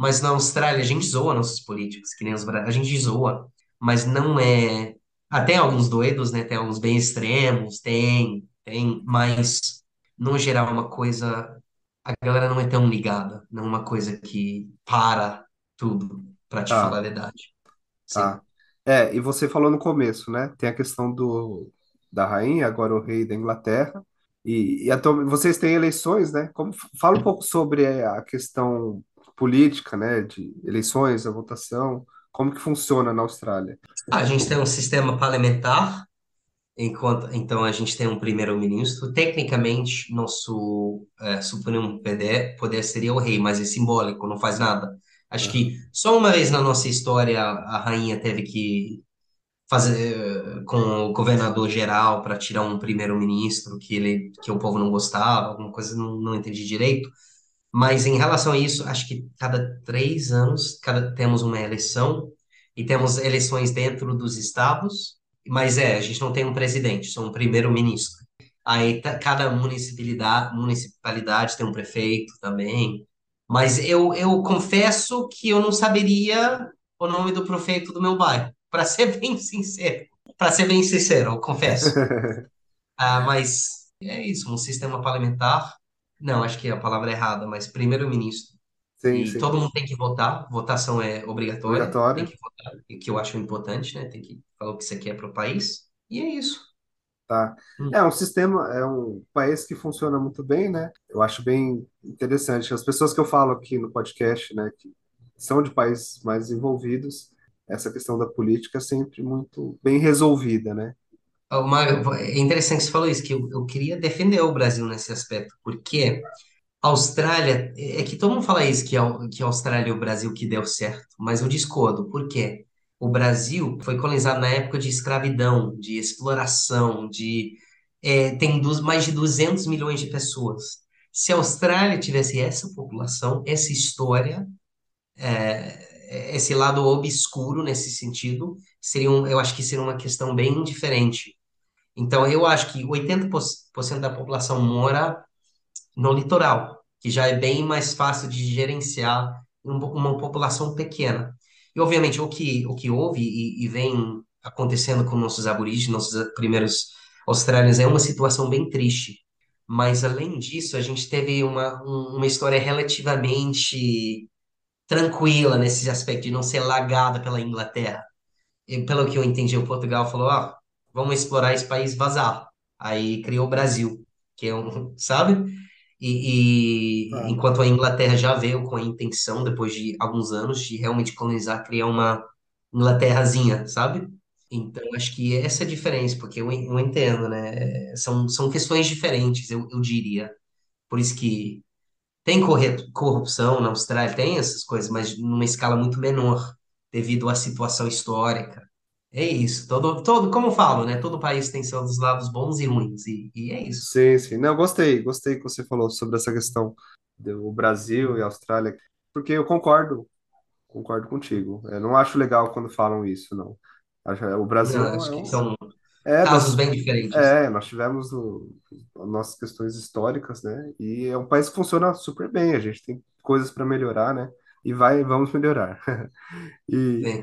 Mas na Austrália, a gente zoa nossos políticos, que nem os bra... a gente zoa, mas não é. Até alguns doidos, né? Tem alguns bem extremos, tem, tem, mas no geral é uma coisa. A galera não é tão ligada, não é uma coisa que para tudo, para te falar tá, a verdade. Sim. É, e você falou no começo, né? Tem a questão do da rainha, agora o rei da Inglaterra. E, e atualmente, vocês têm eleições, né? Como, fala um pouco sobre a questão política, né? De eleições, a votação, como que funciona na Austrália? A gente tem um sistema parlamentar Enquanto, então a gente tem um primeiro-ministro. Tecnicamente, nosso é, supremo poder, seria o rei, mas é simbólico, não faz nada. Acho Aham. que só uma vez na nossa história a rainha teve que fazer eh, com o governador geral para tirar um primeiro-ministro que ele que o povo não gostava, alguma coisa não, não entendi direito. Mas em relação a isso, acho que cada três anos cada, temos uma eleição e temos eleições dentro dos estados. Mas é, a gente não tem um presidente, só um primeiro-ministro. Aí ta- cada municipalidade, municipalidade tem um prefeito também. Mas eu, eu confesso que eu não saberia o nome do prefeito do meu bairro, para ser bem sincero. Para ser bem sincero, eu confesso. Ah, mas é isso, um sistema parlamentar. Não, acho que é a palavra é errada, mas primeiro-ministro. Sim, E todo sim. mundo tem que votar, votação é obrigatória, tem Obrigatório, que votar, e que eu acho importante, né? Tem que falar o que você quer para o país. E é isso. tá? Hum. É um sistema, é um país que funciona muito bem, né? Eu acho bem interessante. As pessoas que eu falo aqui no podcast, né, que são de países mais desenvolvidos, essa questão da política é sempre muito bem resolvida, né? É interessante que você falou isso, que eu, eu queria defender o Brasil nesse aspecto, porque a Austrália, é que todo mundo fala isso, que a, que a Austrália e o Brasil que deu certo, mas eu discordo, por quê? O Brasil foi colonizado na época de escravidão, de exploração, de é, tem dos, mais de 200 milhões de pessoas. Se a Austrália tivesse essa população, essa história, é, esse lado obscuro nesse sentido, seria um, eu acho que seria uma questão bem diferente. Então, eu acho que 80% da população mora no litoral, que já é bem mais fácil de gerenciar um- uma população pequena. E, obviamente, o que, o que houve e, e vem acontecendo com nossos aborígenes, nossos primeiros australianos, é uma situação bem triste. Mas, além disso, a gente teve uma, um- uma história relativamente tranquila nesse aspecto de não ser lagada pela Inglaterra. E, pelo que eu entendi, o Portugal falou, ah, vamos explorar esse país, vazar. Aí criou o Brasil, que é um, sabe? E, e Tá. enquanto a Inglaterra já veio com a intenção, depois de alguns anos, de realmente colonizar, criar uma Inglaterrazinha, sabe? Então, acho que essa é a diferença, porque eu, eu entendo, né? São, são questões diferentes, eu, eu diria. Por isso que tem corrupção na Austrália, tem essas coisas, mas numa escala muito menor, devido à situação histórica. É isso. Todo, todo, como eu falo, né? Todo país tem seus lados bons e ruins, e, e é isso. Sim, sim. Não, gostei, gostei que você falou sobre essa questão do Brasil e Austrália, porque eu concordo, concordo contigo. Eu não acho legal quando falam isso, não. Acho- O Brasil Não, é acho que um, são. É, casos nós, bem diferentes. é, nós tivemos o- as nossas questões históricas, né? E é um país que funciona super bem. A gente tem coisas para melhorar, né? E vai, vamos melhorar. E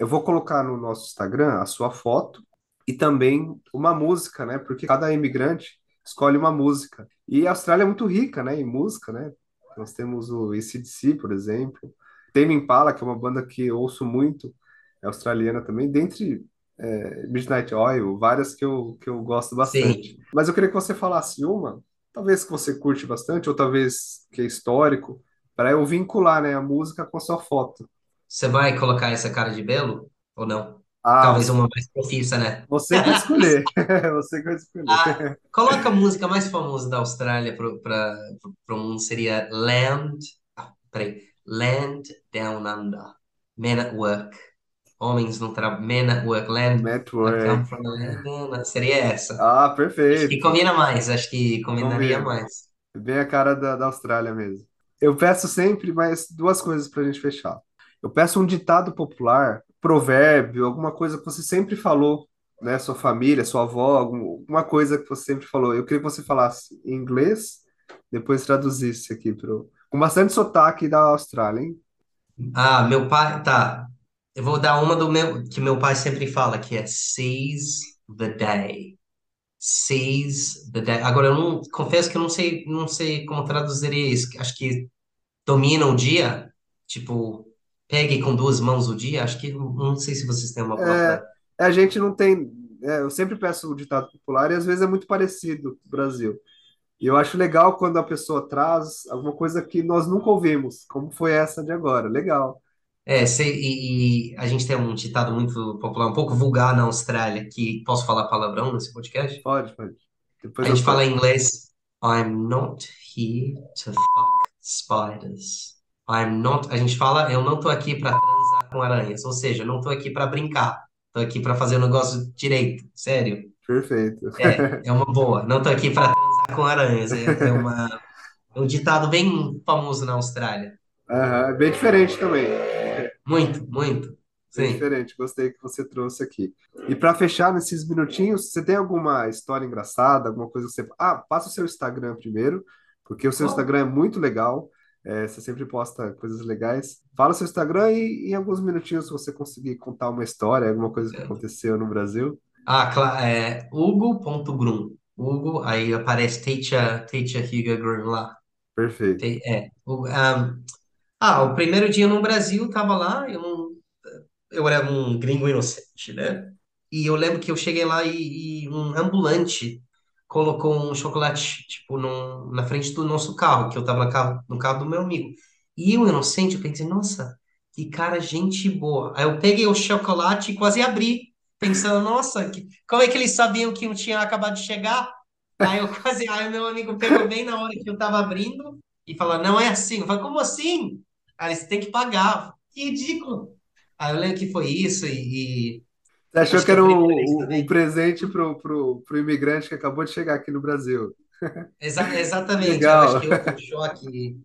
eu vou colocar no nosso Instagram a sua foto e também uma música, né? Porque cada imigrante escolhe uma música. E a Austrália é muito rica, né? Em música, né? Nós temos o AC/DC, por exemplo. Tame Impala, que é uma banda que eu ouço muito, é australiana também, dentre é, Midnight Oil, várias que eu, que eu gosto bastante. sim. Mas eu queria que você falasse uma, talvez que você curte bastante, ou talvez que é histórico, para eu vincular, né, a música com a sua foto. Você vai colocar essa cara de belo ou não? Ah, Talvez uma mais profissa, né? você que vai escolher. Você que vai escolher. Ah, coloca a música mais famosa da Austrália para o mundo seria Land. Ah, peraí. Land Down Under. Men at Work. Homens no trabalho. Men at Work. Land. Network. Seria essa. Ah, Acho que perfeito. combina mais. Acho que combinaria Combina. mais. Bem a cara da, da Austrália mesmo. Eu peço sempre mais duas coisas para a gente fechar. Eu peço um ditado popular, provérbio, alguma coisa que você sempre falou, né? Sua família, sua avó, algum- alguma coisa que você sempre falou. Eu queria que você falasse em inglês, depois traduzisse aqui pro, com bastante sotaque da Austrália, hein? Ah, meu pai. Tá. Eu vou dar uma do meu. Que meu pai sempre fala, que é Seize the Day. Seize the Day. Agora, eu não. Confesso que eu não sei, não sei como traduzir isso. Acho que domina o dia, tipo, pegue com duas mãos o dia, acho que não sei se vocês têm uma É, palavra. a gente não tem. é, eu sempre peço o ditado popular e às vezes é muito parecido com o Brasil. E eu acho legal quando a pessoa traz alguma coisa que nós nunca ouvimos, como foi essa de agora. Legal. É, sei, e, e a gente tem um ditado muito popular, um pouco vulgar na Austrália, que posso falar palavrão nesse podcast? Pode, pode. Depois A gente fala em inglês, I'm not here to fuck spiders. I'm not, a gente fala, eu não tô aqui para transar com aranhas, ou seja, eu não tô aqui para brincar, tô aqui para fazer o negócio direito, sério. Perfeito. É, é uma boa. Não tô aqui para transar com aranhas. É, é uma, é um ditado bem famoso na Austrália. Aham, bem diferente também. Muito, muito. Bem Sim. diferente. Gostei que você trouxe aqui. E para fechar nesses minutinhos, você tem alguma história engraçada, alguma coisa que você. Ah, passa o seu Instagram primeiro, porque o seu Instagram é muito legal. É, você sempre posta coisas legais. Fala o seu Instagram e em alguns minutinhos, se você conseguir contar uma história, alguma coisa que aconteceu no Brasil. ah, cla- é Hugo.grum. Hugo, aí aparece Teicha, Teicha Higa Grum lá. Perfeito. Te- É. O, ah, ah, o primeiro dia no Brasil, tava lá, eu não, eu era um gringo inocente, né? E eu lembro que eu cheguei lá e, e um ambulante colocou um chocolate, tipo, num- na frente do nosso carro, que eu tava no carro, no carro do meu amigo. E eu, inocente, eu pensei, nossa, que cara, gente boa. Aí eu peguei o chocolate e quase abri, pensando, nossa, que, como é que eles sabiam que eu tinha acabado de chegar? Aí eu quase, aí o meu amigo pegou bem na hora que eu tava abrindo e falou, não é assim. Eu falei, como assim? Aí você tem que pagar. Que ridículo. Aí eu lembro que foi isso e, e Você achou acho que era um, um- um também. presente pro, pro, pro imigrante que acabou de chegar aqui no Brasil? Exa- exatamente, eu acho Legal. que outro choque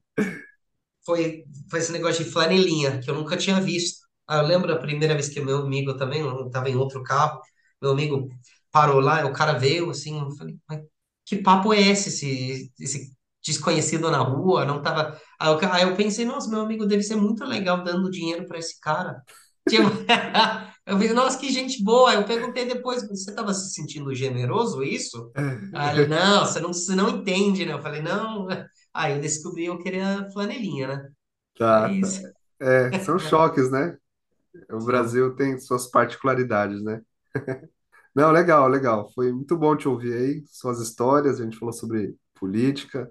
foi, foi esse negócio de flanelinha, que eu nunca tinha visto. Aí eu lembro a primeira vez que meu amigo também, eu estava em outro carro, meu amigo parou lá, o cara veio assim, eu falei, mas que papo é esse, esse, esse desconhecido na rua, não tava... Aí eu, aí eu pensei, nossa, meu amigo deve ser muito legal dando dinheiro para esse cara. Tipo, eu falei, nossa, que gente boa. Eu perguntei depois, você estava se sentindo generoso, isso? Aí ele, não, você não, você não entende, né? Eu falei, não. Aí eu descobri eu queria flanelinha, né? Tá. Mas, É, são choques, né? O Brasil tem suas particularidades, né? Não, legal, legal. Foi muito bom te ouvir aí, suas histórias. A gente falou sobre política,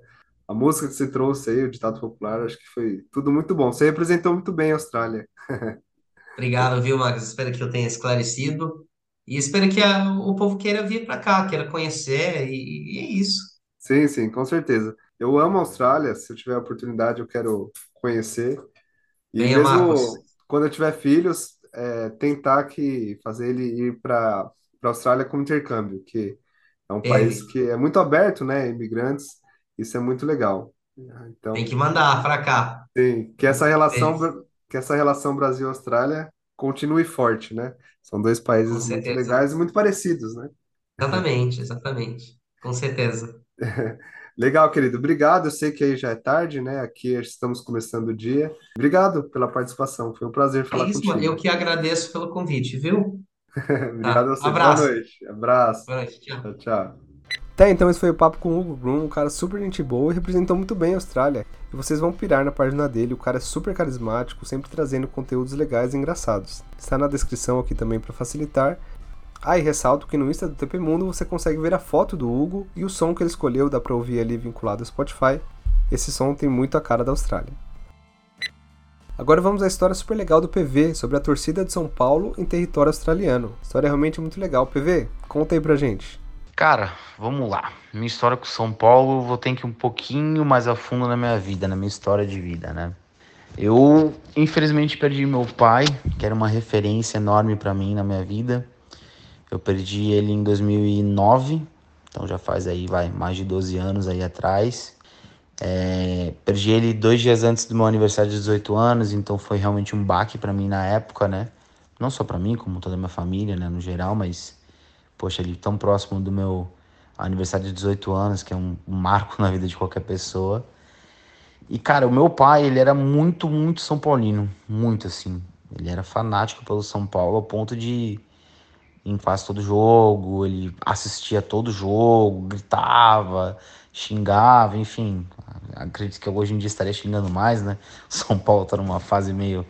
a música que você trouxe aí, o ditado popular. Acho que foi tudo muito bom. Você representou muito bem a Austrália. obrigado, viu, Marcos? Espero que eu tenha esclarecido. E espero que a- o povo queira vir para cá, queira conhecer, e, e é isso. Sim, sim, com certeza. Eu amo a Austrália. Se eu tiver a oportunidade, eu quero conhecer. E Venha, Marcos. mesmo quando eu tiver filhos, é, tentar que fazer ele ir para a Austrália como intercâmbio, que é um país Ele que é muito aberto, né? Imigrantes, isso é muito legal. tem Então, que mandar para cá. sim, que essa relação, que essa relação Brasil-Austrália continue forte, né? São dois países muito legais e muito parecidos, né? Exatamente, exatamente. Com certeza. Legal, querido. Obrigado. Eu sei que aí já é tarde, né? Aqui estamos começando o dia. Obrigado pela participação. Foi um prazer É falar isso, mano. contigo. Eu que agradeço pelo convite, viu? Obrigado Tá. a você. Boa Abraço. noite. Abraço. Boa noite. Tchau. Tchau, tchau. Tá, então esse foi o papo com o Hugo Bloom, um cara super gente boa e representou muito bem a Austrália. E vocês vão pirar na página dele, o cara é super carismático, sempre trazendo conteúdos legais e engraçados. Está na descrição aqui também para facilitar. Ah, e ressalto que no Insta do TP Mundo você consegue ver a foto do Hugo e o som que ele escolheu, dá pra ouvir ali vinculado ao Spotify. Esse som tem muito a cara da Austrália. Agora vamos à história super legal do PV, sobre a torcida de São Paulo em território australiano. História realmente muito legal. PV, conta aí pra gente. Cara, vamos lá. Minha história com São Paulo, vou ter que ir um pouquinho mais a fundo na minha vida, na minha história de vida, né? Eu, infelizmente, perdi meu pai, que era uma referência enorme para mim na minha vida. Eu perdi ele em 2009, então já faz aí, vai, mais de 12 anos aí atrás. É, perdi ele dois dias antes do meu aniversário de 18 anos, então foi realmente um baque para mim na época, né? Não só para mim, como toda a minha família, né, no geral, mas poxa, ele tão próximo do meu aniversário de 18 anos, que é um, marco na vida de qualquer pessoa. E cara, o meu pai, ele era muito, muito São Paulino, muito assim. Ele era fanático pelo São Paulo ao ponto de em quase todo jogo, ele assistia todo jogo, gritava, xingava, enfim. Acredito que hoje em dia estaria xingando mais, né? São Paulo tá numa fase meio,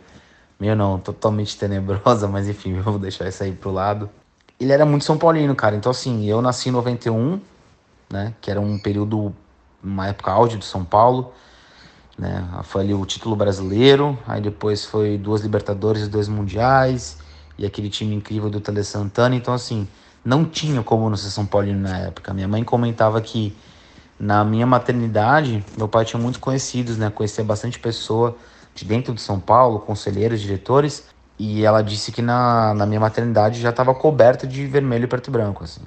meio não, totalmente tenebrosa, mas enfim, eu vou deixar isso aí pro lado. Ele era muito São Paulino, cara. Então, assim, eu nasci em 91, né? Que era um período, uma época auge do São Paulo, né? Foi ali o título brasileiro, aí depois foi duas Libertadores e dois Mundiais, e aquele time incrível do Tele Santana. Então, assim, não tinha como não ser São Paulino na época. Minha mãe comentava que na minha maternidade, meu pai tinha muitos conhecidos, né? Conhecia bastante pessoa de dentro de São Paulo, conselheiros, diretores, e ela disse que na, na minha maternidade já estava coberta de vermelho e preto e branco, assim.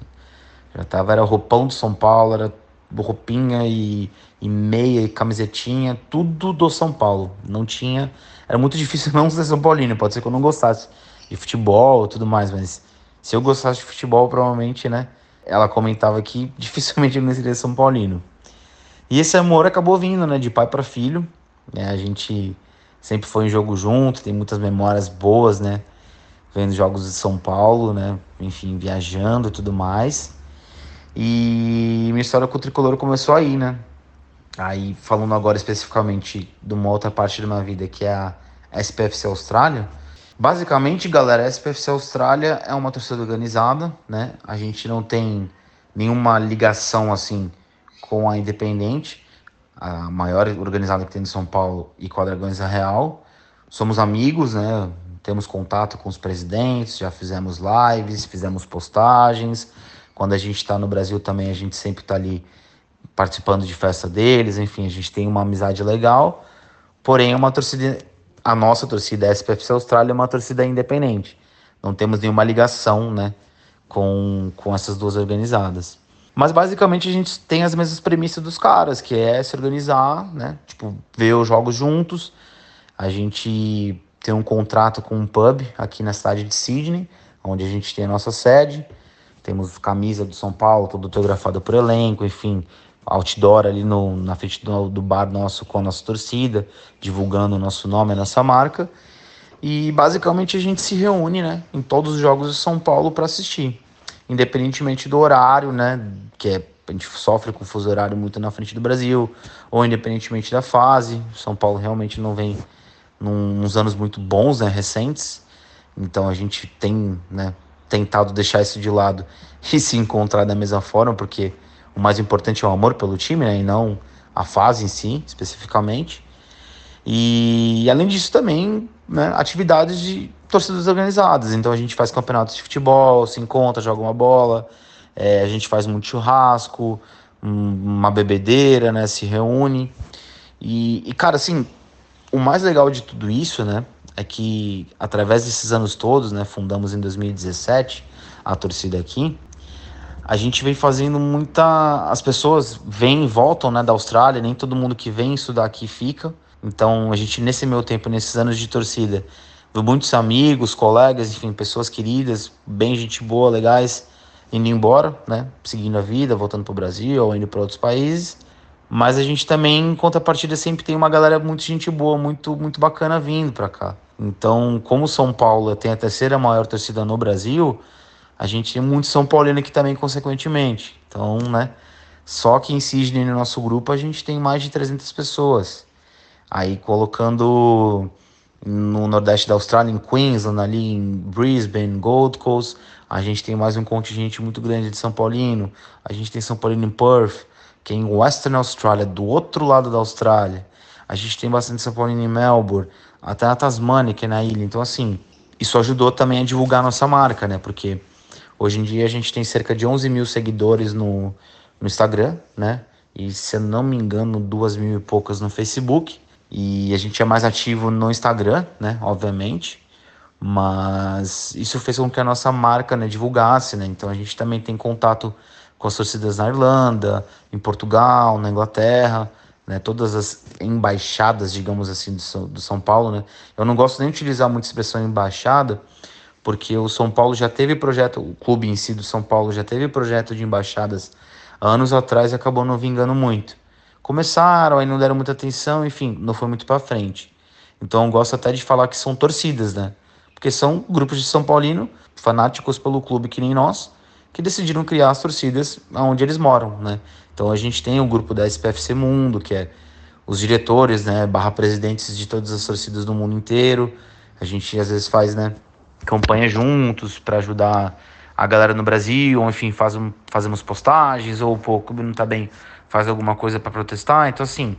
Já tava, era roupão do São Paulo, era roupinha e, e meia e camisetinha, tudo do São Paulo. Não tinha. Era muito difícil não ser São Paulino, pode ser que eu não gostasse de futebol tudo mais, mas se eu gostasse de futebol, provavelmente, né? Ela comentava que dificilmente eu não seria São Paulino. E esse amor acabou vindo, né? De pai para filho. Né, a gente sempre foi em jogo junto, tem muitas memórias boas, né? Vendo jogos de São Paulo, né? Enfim, viajando e tudo mais. E minha história com o tricolor começou aí, né? Aí, falando agora especificamente de uma outra parte da minha vida, que é a SPFC Austrália. Basicamente, galera, a SPFC Austrália é uma torcida organizada, né? A gente não tem nenhuma ligação, assim, com a Independente, a maior organizada que tem de São Paulo e com a Dragões Real. Somos amigos, né? Temos contato com os presidentes, já fizemos lives, fizemos postagens. Quando a gente está no Brasil também, a gente sempre está ali participando de festa deles, enfim, a gente tem uma amizade legal. Porém, uma torcida, a nossa torcida, a SPFC Austrália, é uma torcida independente. Não temos nenhuma ligação, né, com, com essas duas organizadas. Mas basicamente a gente tem as mesmas premissas dos caras, que é se organizar, né? Tipo, ver os jogos juntos. A gente tem um contrato com um pub aqui na cidade de Sydney, onde a gente tem a nossa sede. Temos camisa do São Paulo, toda autografada por elenco, enfim, outdoor ali no, na frente do, do bar nosso com a nossa torcida, divulgando o nosso nome, a nossa marca. E basicamente a gente se reúne, né, em todos os jogos de São Paulo para assistir, independentemente do horário, né, que é a gente sofre com fuso horário muito na frente do Brasil, ou independentemente da fase. São Paulo realmente não vem num, uns anos muito bons, né, recentes. Então a gente tem, né, tentado deixar isso de lado e se encontrar da mesma forma, porque o mais importante é o amor pelo time, né, e não a fase em si, especificamente. E além disso também, né, atividades de torcidas organizadas. Então a gente faz campeonatos de futebol, se encontra, joga uma bola, é, a gente faz muito churrasco, um, uma bebedeira, né, se reúne. E, e, cara, assim, o mais legal de tudo isso, né, é que através desses anos todos, né, fundamos em 2017 a torcida aqui, a gente vem fazendo muita. As pessoas vêm e voltam né, da Austrália, nem todo mundo que vem estudar aqui fica. Então, a gente, nesse meu tempo, nesses anos de torcida, viu muitos amigos, colegas, enfim, pessoas queridas, bem gente boa, legais, indo embora, né? Seguindo a vida, voltando para o Brasil ou indo para outros países. Mas a gente também, em contrapartida, sempre tem uma galera muito gente boa, muito, muito bacana vindo para cá. Então, como São Paulo tem a terceira maior torcida no Brasil, a gente tem muito São Paulino aqui também, consequentemente. Então, né? Só que em Sydney, no nosso grupo, a gente tem mais de 300 pessoas. Aí, colocando no Nordeste da Austrália, em Queensland, ali em Brisbane, Gold Coast, a gente tem mais um contingente muito grande de São Paulino. A gente tem São Paulino em Perth, que é em Western Australia, do outro lado da Austrália. A gente tem bastante São Paulino em Melbourne, até na Tasmania, que é na ilha. Então, assim, isso ajudou também a divulgar a nossa marca, né? Porque hoje em dia a gente tem cerca de 11 mil seguidores no, no Instagram, né? E se eu não me engano, duas mil e poucas no Facebook. E a gente é mais ativo no Instagram, né? Obviamente. Mas isso fez com que a nossa marca né, divulgasse, né? Então a gente também tem contato com as torcidas na Irlanda, em Portugal, na Inglaterra, né? Todas as embaixadas, digamos assim, do São, do São Paulo, né? Eu não gosto nem de utilizar muito a expressão embaixada, porque o São Paulo já teve projeto, o clube em si do São Paulo já teve projeto de embaixadas anos atrás e acabou não vingando muito. Começaram, aí não deram muita atenção, enfim, não foi muito para frente. Então eu gosto até de falar que são torcidas, né? Porque são grupos de São Paulino, fanáticos pelo clube que nem nós, que decidiram criar as torcidas onde eles moram, né? Então a gente tem o grupo da SPFC Mundo, que é os diretores, né, barra presidentes de todas as torcidas do mundo inteiro. A gente às vezes faz, né, campanha juntos para ajudar a galera no Brasil, ou enfim, faz, fazemos postagens, ou pô, o clube não tá bem, faz alguma coisa para protestar. Então, assim,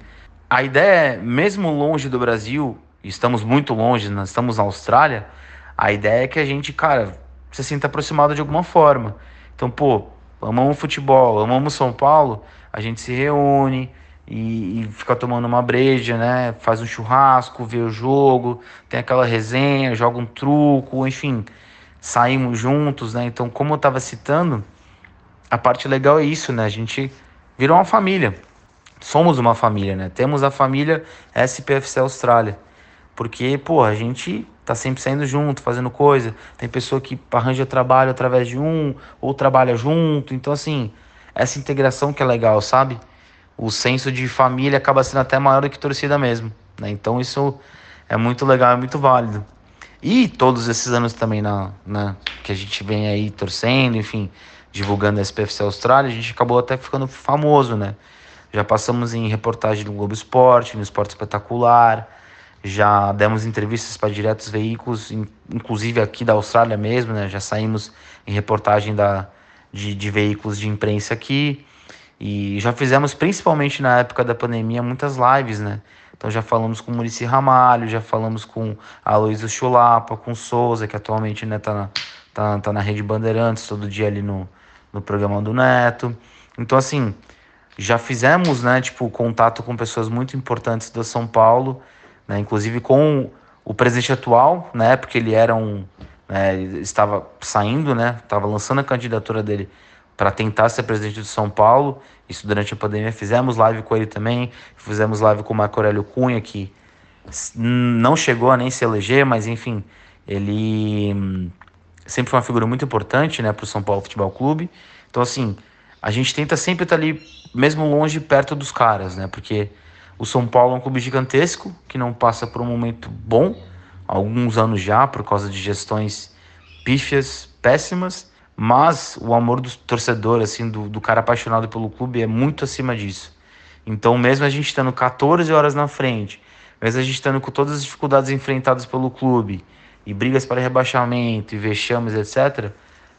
a ideia é, mesmo longe do Brasil, estamos muito longe, nós estamos na Austrália, a ideia é que a gente, cara, se sinta aproximado de alguma forma. Então, pô, amamos futebol, amamos São Paulo, a gente se reúne e, e fica tomando uma breja, né? Faz um churrasco, vê o jogo, tem aquela resenha, joga um truco, enfim saímos juntos, né? Então, como eu estava citando, a parte legal é isso, né? A gente virou uma família. Somos uma família, né? Temos a família SPFC Austrália. Porque, pô, a gente tá sempre saindo junto, fazendo coisa. Tem pessoa que arranja trabalho através de um, ou trabalha junto. Então, assim, essa integração que é legal, sabe? O senso de família acaba sendo até maior do que torcida mesmo, né? Então, isso é muito legal, é muito válido. E todos esses anos também na, na, que a gente vem aí torcendo, enfim, divulgando a SPFC Austrália, a gente acabou até ficando famoso, né? Já passamos em reportagem do Globo Esporte, no Esporte Espetacular, já demos entrevistas para diretos veículos, inclusive aqui da Austrália mesmo, né? Já saímos em reportagem da, de, de veículos de imprensa aqui. E já fizemos, principalmente na época da pandemia, muitas lives, né? Então já falamos com o Murici Ramalho, já falamos com a Luísa Chulapa, com Souza, que atualmente né, tá, na, tá, tá na Rede Bandeirantes, todo dia ali no, no programa do Neto. Então, assim, já fizemos, né, tipo, contato com pessoas muito importantes do São Paulo, né, inclusive com o presidente atual, né, porque ele era um, né, estava saindo, né, estava lançando a candidatura dele para tentar ser presidente de São Paulo. Isso durante a pandemia. Fizemos live com ele também. Fizemos live com o Marco Aurélio Cunha, que não chegou a nem se eleger, mas enfim, ele sempre foi uma figura muito importante né, para o São Paulo Futebol Clube. Então, assim, a gente tenta sempre estar ali, mesmo longe, perto dos caras, né? Porque o São Paulo é um clube gigantesco que não passa por um momento bom, há alguns anos já, por causa de gestões pífias, péssimas. Mas o amor do torcedor, assim, do, do cara apaixonado pelo clube é muito acima disso. Então, mesmo a gente estando 14 horas na frente, mesmo a gente estando com todas as dificuldades enfrentadas pelo clube, e brigas para rebaixamento, e vexames, etc.,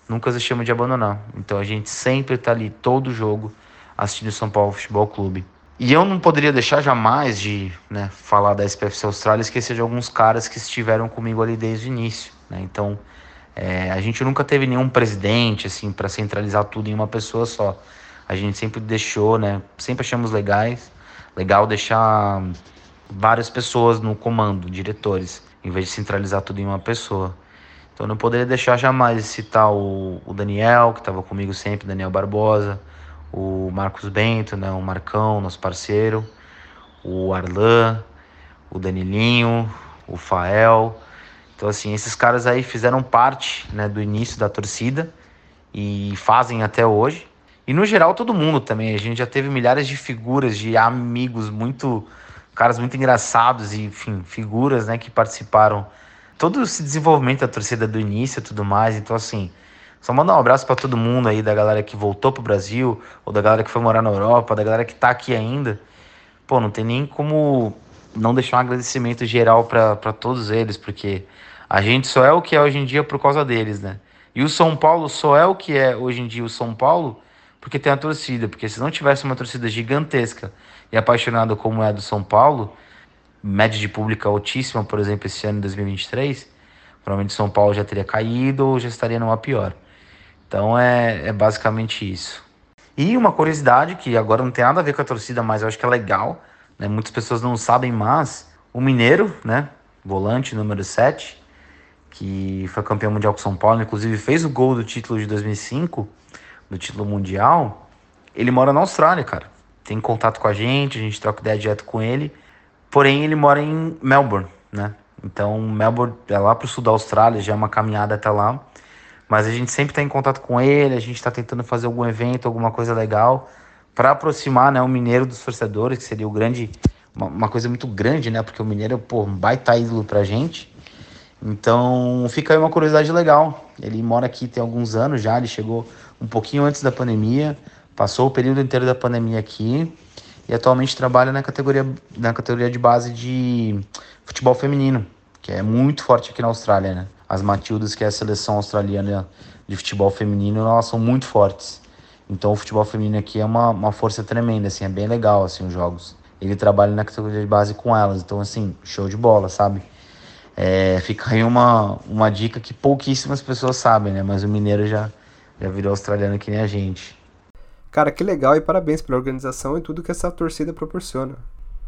nunca deixamos de abandonar. Então a gente sempre está ali, todo jogo, assistindo o São Paulo Futebol Clube. E eu não poderia deixar jamais de né, falar da SPFC Austrália e esquecer de alguns caras que estiveram comigo ali desde o início. Né? Então, é, a gente nunca teve nenhum presidente assim para centralizar tudo em uma pessoa só. A gente sempre deixou, né? Sempre achamos legais, legal deixar várias pessoas no comando, diretores, em vez de centralizar tudo em uma pessoa. Então não poderia deixar jamais de citar o, o Daniel, que estava comigo sempre, Daniel Barbosa, o Marcos Bento, né, o Marcão, nosso parceiro, o Arlan, o Danilinho, o Fael, então, assim, esses caras aí fizeram parte né, do início da torcida e fazem até hoje. E no geral todo mundo também. A gente já teve milhares de figuras, de amigos muito caras muito engraçados e enfim, figuras, né, que participaram todo esse desenvolvimento da torcida do início e tudo mais. Então assim, só mandar um abraço para todo mundo aí da galera que voltou pro Brasil, ou da galera que foi morar na Europa, da galera que tá aqui ainda. Pô, não tem nem como não deixar um agradecimento geral para todos eles, porque a gente só é o que é hoje em dia por causa deles, né? E o São Paulo só é o que é hoje em dia o São Paulo porque tem a torcida. Porque se não tivesse uma torcida gigantesca e apaixonada como é a do São Paulo, média de público altíssima, por exemplo, esse ano de 2023, provavelmente São Paulo já teria caído ou já estaria numa pior. Então é, é basicamente isso. E uma curiosidade que agora não tem nada a ver com a torcida, mas eu acho que é legal, né? muitas pessoas não sabem, mas o Mineiro, né? volante número 7, que foi campeão mundial com São Paulo, inclusive fez o gol do título de 2005, do título mundial, ele mora na Austrália, cara. Tem contato com a gente, a gente troca ideia direto com ele. Porém, ele mora em Melbourne, né? Então, Melbourne é lá pro sul da Austrália, já é uma caminhada até lá. Mas a gente sempre está em contato com ele, a gente está tentando fazer algum evento, alguma coisa legal para aproximar, né, o Mineiro dos torcedores, que seria o grande uma, uma, coisa muito grande, né? Porque o Mineiro, pô, um baita ídolo pra gente. Então fica aí uma curiosidade legal. Ele mora aqui tem alguns anos já, ele chegou um pouquinho antes da pandemia, passou o período inteiro da pandemia aqui e atualmente trabalha na categoria, na categoria de base de futebol feminino, que é muito forte aqui na Austrália, né? As Matildas, que é a seleção australiana de futebol feminino, elas são muito fortes. Então o futebol feminino aqui é uma, uma força tremenda, assim, é bem legal assim os jogos. Ele trabalha na categoria de base com elas, então assim, show de bola, sabe? É, fica aí uma, uma dica que pouquíssimas pessoas sabem, né? Mas o Mineiro já, já virou australiano que nem a gente. Cara, que legal e parabéns pela organização e tudo que essa torcida proporciona.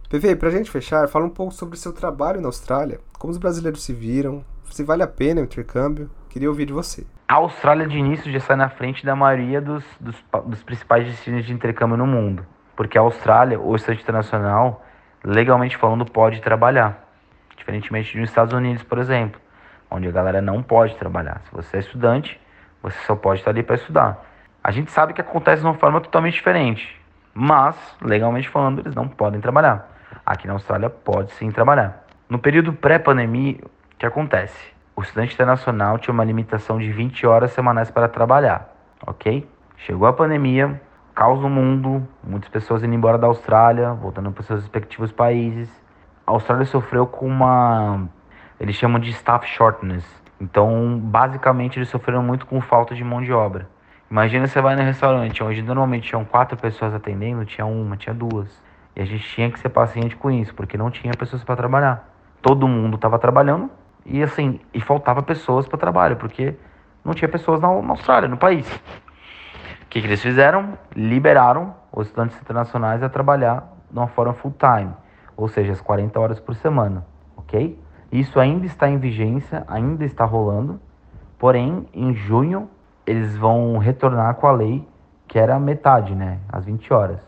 PV, pra gente fechar, fala um pouco sobre o seu trabalho na Austrália, como os brasileiros se viram, se vale a pena o intercâmbio. Queria ouvir de você. A Austrália de início já sai na frente da maioria dos, dos, dos principais destinos de intercâmbio no mundo. Porque a Austrália, o estudante internacional, legalmente falando, pode trabalhar. Diferentemente dos Estados Unidos, por exemplo, onde a galera não pode trabalhar. Se você é estudante, você só pode estar ali para estudar. A gente sabe que acontece de uma forma totalmente diferente, mas, legalmente falando, eles não podem trabalhar. Aqui na Austrália pode sim trabalhar. No período pré-pandemia, o que acontece? O estudante internacional tinha uma limitação de 20 horas semanais para trabalhar, ok? Chegou a pandemia, caos no mundo, muitas pessoas indo embora da Austrália, voltando para seus respectivos países a Austrália sofreu com uma. Eles chamam de staff shortness. Então, basicamente, eles sofreram muito com falta de mão de obra. Imagina você vai no restaurante, onde normalmente tinham quatro pessoas atendendo, tinha uma, tinha duas. E a gente tinha que ser paciente com isso, porque não tinha pessoas para trabalhar. Todo mundo estava trabalhando e assim, e faltava pessoas para trabalho, porque não tinha pessoas na, na Austrália, no país. O que, que eles fizeram? Liberaram os estudantes internacionais a trabalhar de uma forma full time ou seja, as 40 horas por semana, ok? Isso ainda está em vigência, ainda está rolando, porém, em junho, eles vão retornar com a lei, que era metade, né? As 20 horas,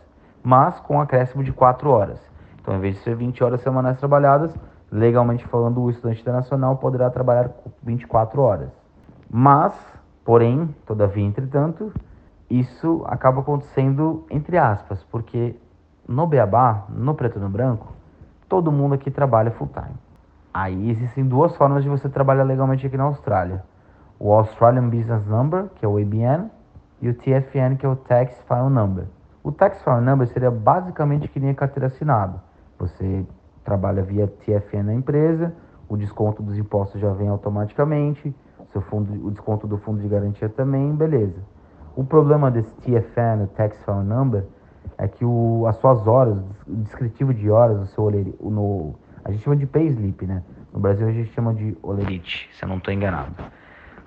mas com um acréscimo de 4 horas. Então, em vez de ser 20 horas semanais trabalhadas, legalmente falando, o estudante internacional poderá trabalhar 24 horas. Mas, porém, todavia, entretanto, isso acaba acontecendo entre aspas, porque no Beabá, no preto e no branco, todo mundo aqui trabalha full time. Aí existem duas formas de você trabalhar legalmente aqui na Austrália. O Australian Business Number, que é o ABN, e o TFN, que é o Tax File Number. O Tax File Number seria basicamente que nem a carteira assinada. Você trabalha via TFN na empresa, o desconto dos impostos já vem automaticamente, seu fundo, o desconto do fundo de garantia também, beleza. O problema desse TFN, o Tax File Number, é que o, as suas horas, o descritivo de horas do seu olerite, no, a gente chama de payslip, né? No Brasil a gente chama de olerite, se eu não estou enganado.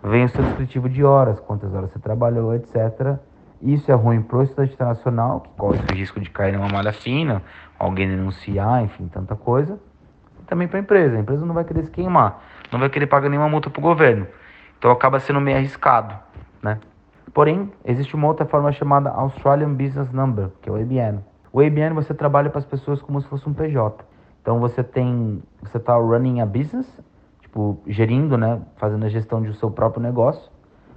Vem o seu descritivo de horas, quantas horas você trabalhou, etc. Isso é ruim para o estudante internacional, que corre o risco de cair numa malha fina, alguém denunciar, enfim, tanta coisa. E também para a empresa. A empresa não vai querer se queimar, não vai querer pagar nenhuma multa para o governo. Então acaba sendo meio arriscado, né? Porém, existe uma outra forma chamada Australian Business Number, que é o ABN. O ABN você trabalha para as pessoas como se fosse um PJ. Então você tem, você está running a business, tipo gerindo, né, fazendo a gestão do seu próprio negócio.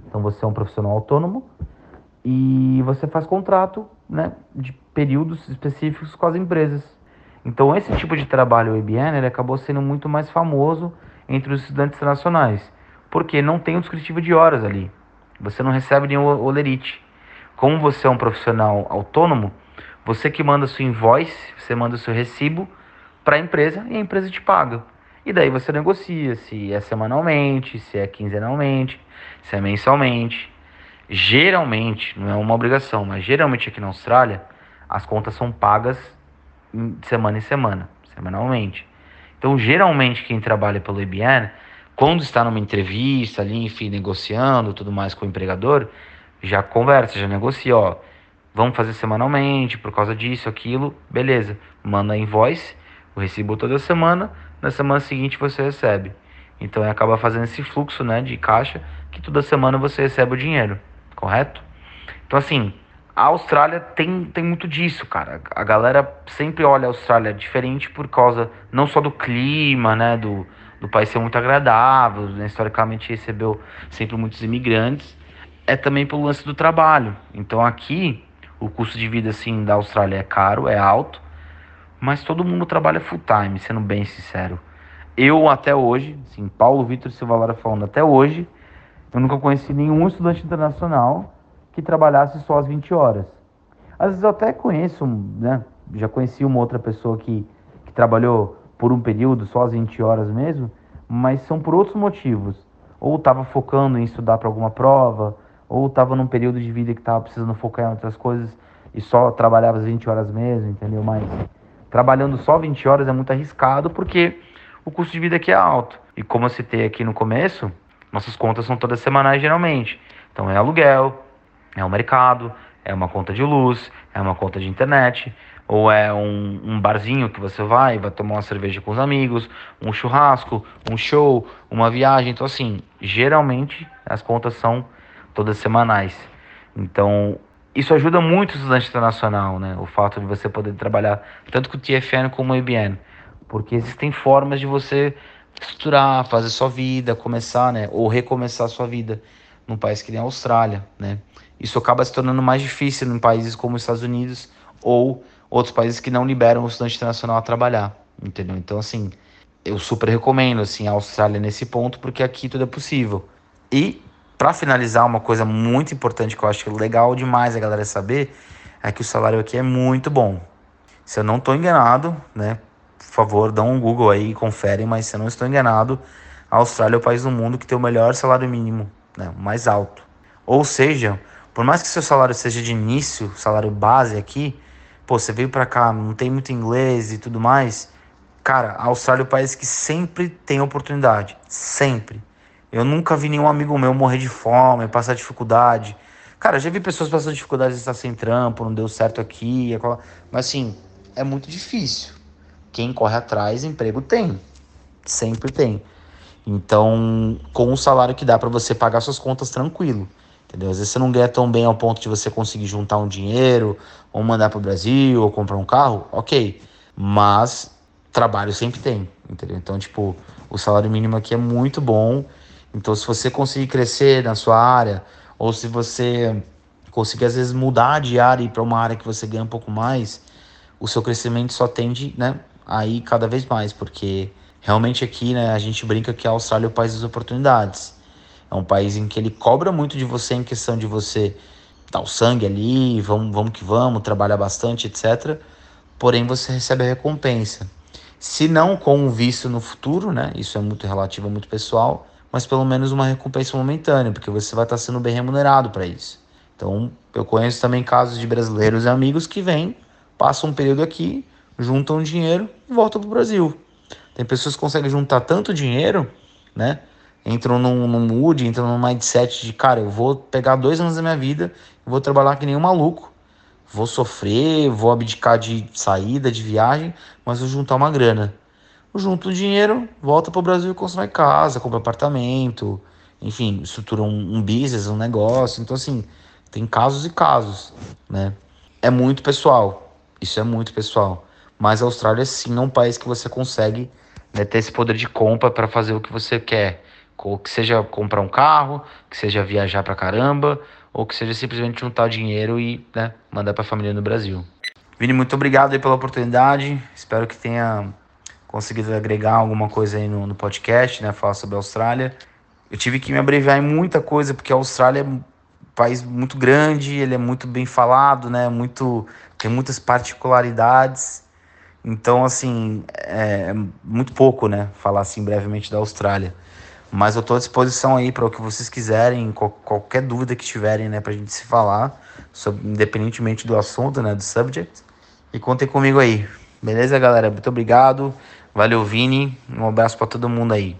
Então você é um profissional autônomo e você faz contrato né, de períodos específicos com as empresas. Então esse tipo de trabalho, IBN, ele acabou sendo muito mais famoso entre os estudantes nacionais, porque não tem um descritivo de horas ali. Você não recebe nenhum olerite. Como você é um profissional autônomo, você que manda sua invoice, você manda seu recibo para a empresa e a empresa te paga. E daí você negocia se é semanalmente, se é quinzenalmente, se é mensalmente. Geralmente, não é uma obrigação, mas geralmente aqui na Austrália, as contas são pagas semana em semana, semanalmente. Então, geralmente, quem trabalha pelo IBN, quando está numa entrevista ali, enfim, negociando tudo mais com o empregador, já conversa, já negocia, ó, vamos fazer semanalmente, por causa disso, aquilo, beleza. Manda a invoice, o recibo toda semana, na semana seguinte você recebe. Então acaba fazendo esse fluxo né, de caixa que toda semana você recebe o dinheiro, correto? Então assim, a Austrália tem, tem muito disso, cara. A galera sempre olha a Austrália diferente por causa não só do clima, né, do, do país ser muito agradável, né, historicamente recebeu sempre muitos imigrantes, é também pelo lance do trabalho. Então aqui o custo de vida assim da Austrália é caro, é alto, mas todo mundo trabalha full time, sendo bem sincero. Eu até hoje, assim, Paulo Vitor Silva Lara falando até hoje, eu nunca conheci nenhum estudante internacional que trabalhasse só às 20 horas. Às vezes eu até conheço, né, já conheci uma outra pessoa que, que trabalhou por um período só às 20 horas mesmo, mas são por outros motivos. Ou estava focando em estudar para alguma prova, ou estava num período de vida que estava precisando focar em outras coisas e só trabalhava as 20 horas mesmo, entendeu? Mas trabalhando só 20 horas é muito arriscado porque o custo de vida aqui é alto. E como eu citei aqui no começo, nossas contas são todas semanais geralmente. Então é aluguel, é o mercado, é uma conta de luz, é uma conta de internet, ou é um, um, barzinho que você vai, vai tomar uma cerveja com os amigos, um churrasco, um show, uma viagem. Então, assim, geralmente as contas são todas semanais. Então, isso ajuda muito o estudante internacional, né? O fato de você poder trabalhar tanto com o TFN como o IBN, porque existem formas de você estruturar, fazer sua vida, começar, né? Ou recomeçar sua vida num país que nem a Austrália, né? Isso acaba se tornando mais difícil em países como os Estados Unidos ou outros países que não liberam o estudante internacional a trabalhar, entendeu? Então, assim, eu super recomendo, assim, a Austrália nesse ponto, porque aqui tudo é possível. E para finalizar, uma coisa muito importante que eu acho legal demais a galera saber é que o salário aqui é muito bom. Se eu não estou enganado, né? Por favor, dá um Google aí e confere, mas se eu não estou enganado, a Austrália é o país do mundo que tem o melhor salário mínimo, né? O mais alto. Ou seja, por mais que seu salário seja de início, salário base aqui, pô, você veio para cá, não tem muito inglês e tudo mais, cara, a Austrália é o país que sempre tem oportunidade, sempre. Eu nunca vi nenhum amigo meu morrer de fome, passar dificuldade. Cara, já vi pessoas passando dificuldade de estar sem trampo, não deu certo aqui. Mas assim, é muito difícil. Quem corre atrás, emprego tem. Sempre tem. Então, com o salário que dá para você pagar suas contas tranquilo. Entendeu? Às vezes você não ganha tão bem ao ponto de você conseguir juntar um dinheiro, ou mandar para o Brasil, ou comprar um carro, ok. Mas trabalho sempre tem, entendeu? Então, tipo, o salário mínimo aqui é muito bom então, se você conseguir crescer na sua área, ou se você conseguir às vezes mudar de área e para uma área que você ganha um pouco mais, o seu crescimento só tende, né, a ir cada vez mais, porque realmente aqui, né, a gente brinca que a Austrália é o país das oportunidades. É um país em que ele cobra muito de você em questão de você dar o sangue ali, vamos, vamos que vamos, trabalhar bastante, etc. Porém, você recebe a recompensa. Se não com um visto no futuro, né? Isso é muito relativo, é muito pessoal mas pelo menos uma recompensa momentânea, porque você vai estar sendo bem remunerado para isso. Então, eu conheço também casos de brasileiros e amigos que vêm, passam um período aqui, juntam dinheiro e voltam para o Brasil. Tem pessoas que conseguem juntar tanto dinheiro, né? Entram num, num mood, entram num mindset de, cara, eu vou pegar dois anos da minha vida, vou trabalhar que nem um maluco, vou sofrer, vou abdicar de saída, de viagem, mas vou juntar uma grana junta o dinheiro, volta para o Brasil e constrói casa, compra apartamento, enfim, estrutura um, um business, um negócio. Então, assim, tem casos e casos, né? É muito pessoal, isso é muito pessoal. Mas a Austrália, sim, é um país que você consegue né, ter esse poder de compra para fazer o que você quer. Ou que seja comprar um carro, que seja viajar pra caramba, ou que seja simplesmente juntar dinheiro e né, mandar pra família no Brasil. Vini, muito obrigado pela oportunidade. Espero que tenha conseguido agregar alguma coisa aí no, no podcast, né? Falar sobre a Austrália. Eu tive que me abreviar em muita coisa, porque a Austrália é um país muito grande, ele é muito bem falado, né? Muito, tem muitas particularidades. Então, assim, é muito pouco, né? Falar assim brevemente da Austrália. Mas eu estou à disposição aí para o que vocês quiserem, qual, qualquer dúvida que tiverem, né, para a gente se falar, sobre, independentemente do assunto, né, do subject. E contem comigo aí. Beleza, galera? Muito obrigado. Valeu, Vini. Um abraço para todo mundo aí.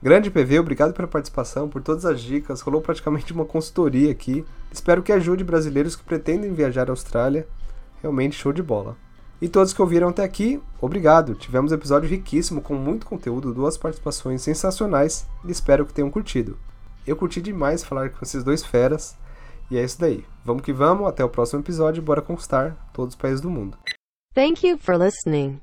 Grande PV, obrigado pela participação, por todas as dicas. Rolou praticamente uma consultoria aqui. Espero que ajude brasileiros que pretendem viajar à Austrália. Realmente show de bola. E todos que ouviram até aqui, obrigado. Tivemos um episódio riquíssimo com muito conteúdo, duas participações sensacionais e espero que tenham curtido. Eu curti demais falar com esses dois feras. E é isso daí. Vamos que vamos, até o próximo episódio, bora conquistar todos os países do mundo. Thank you for listening.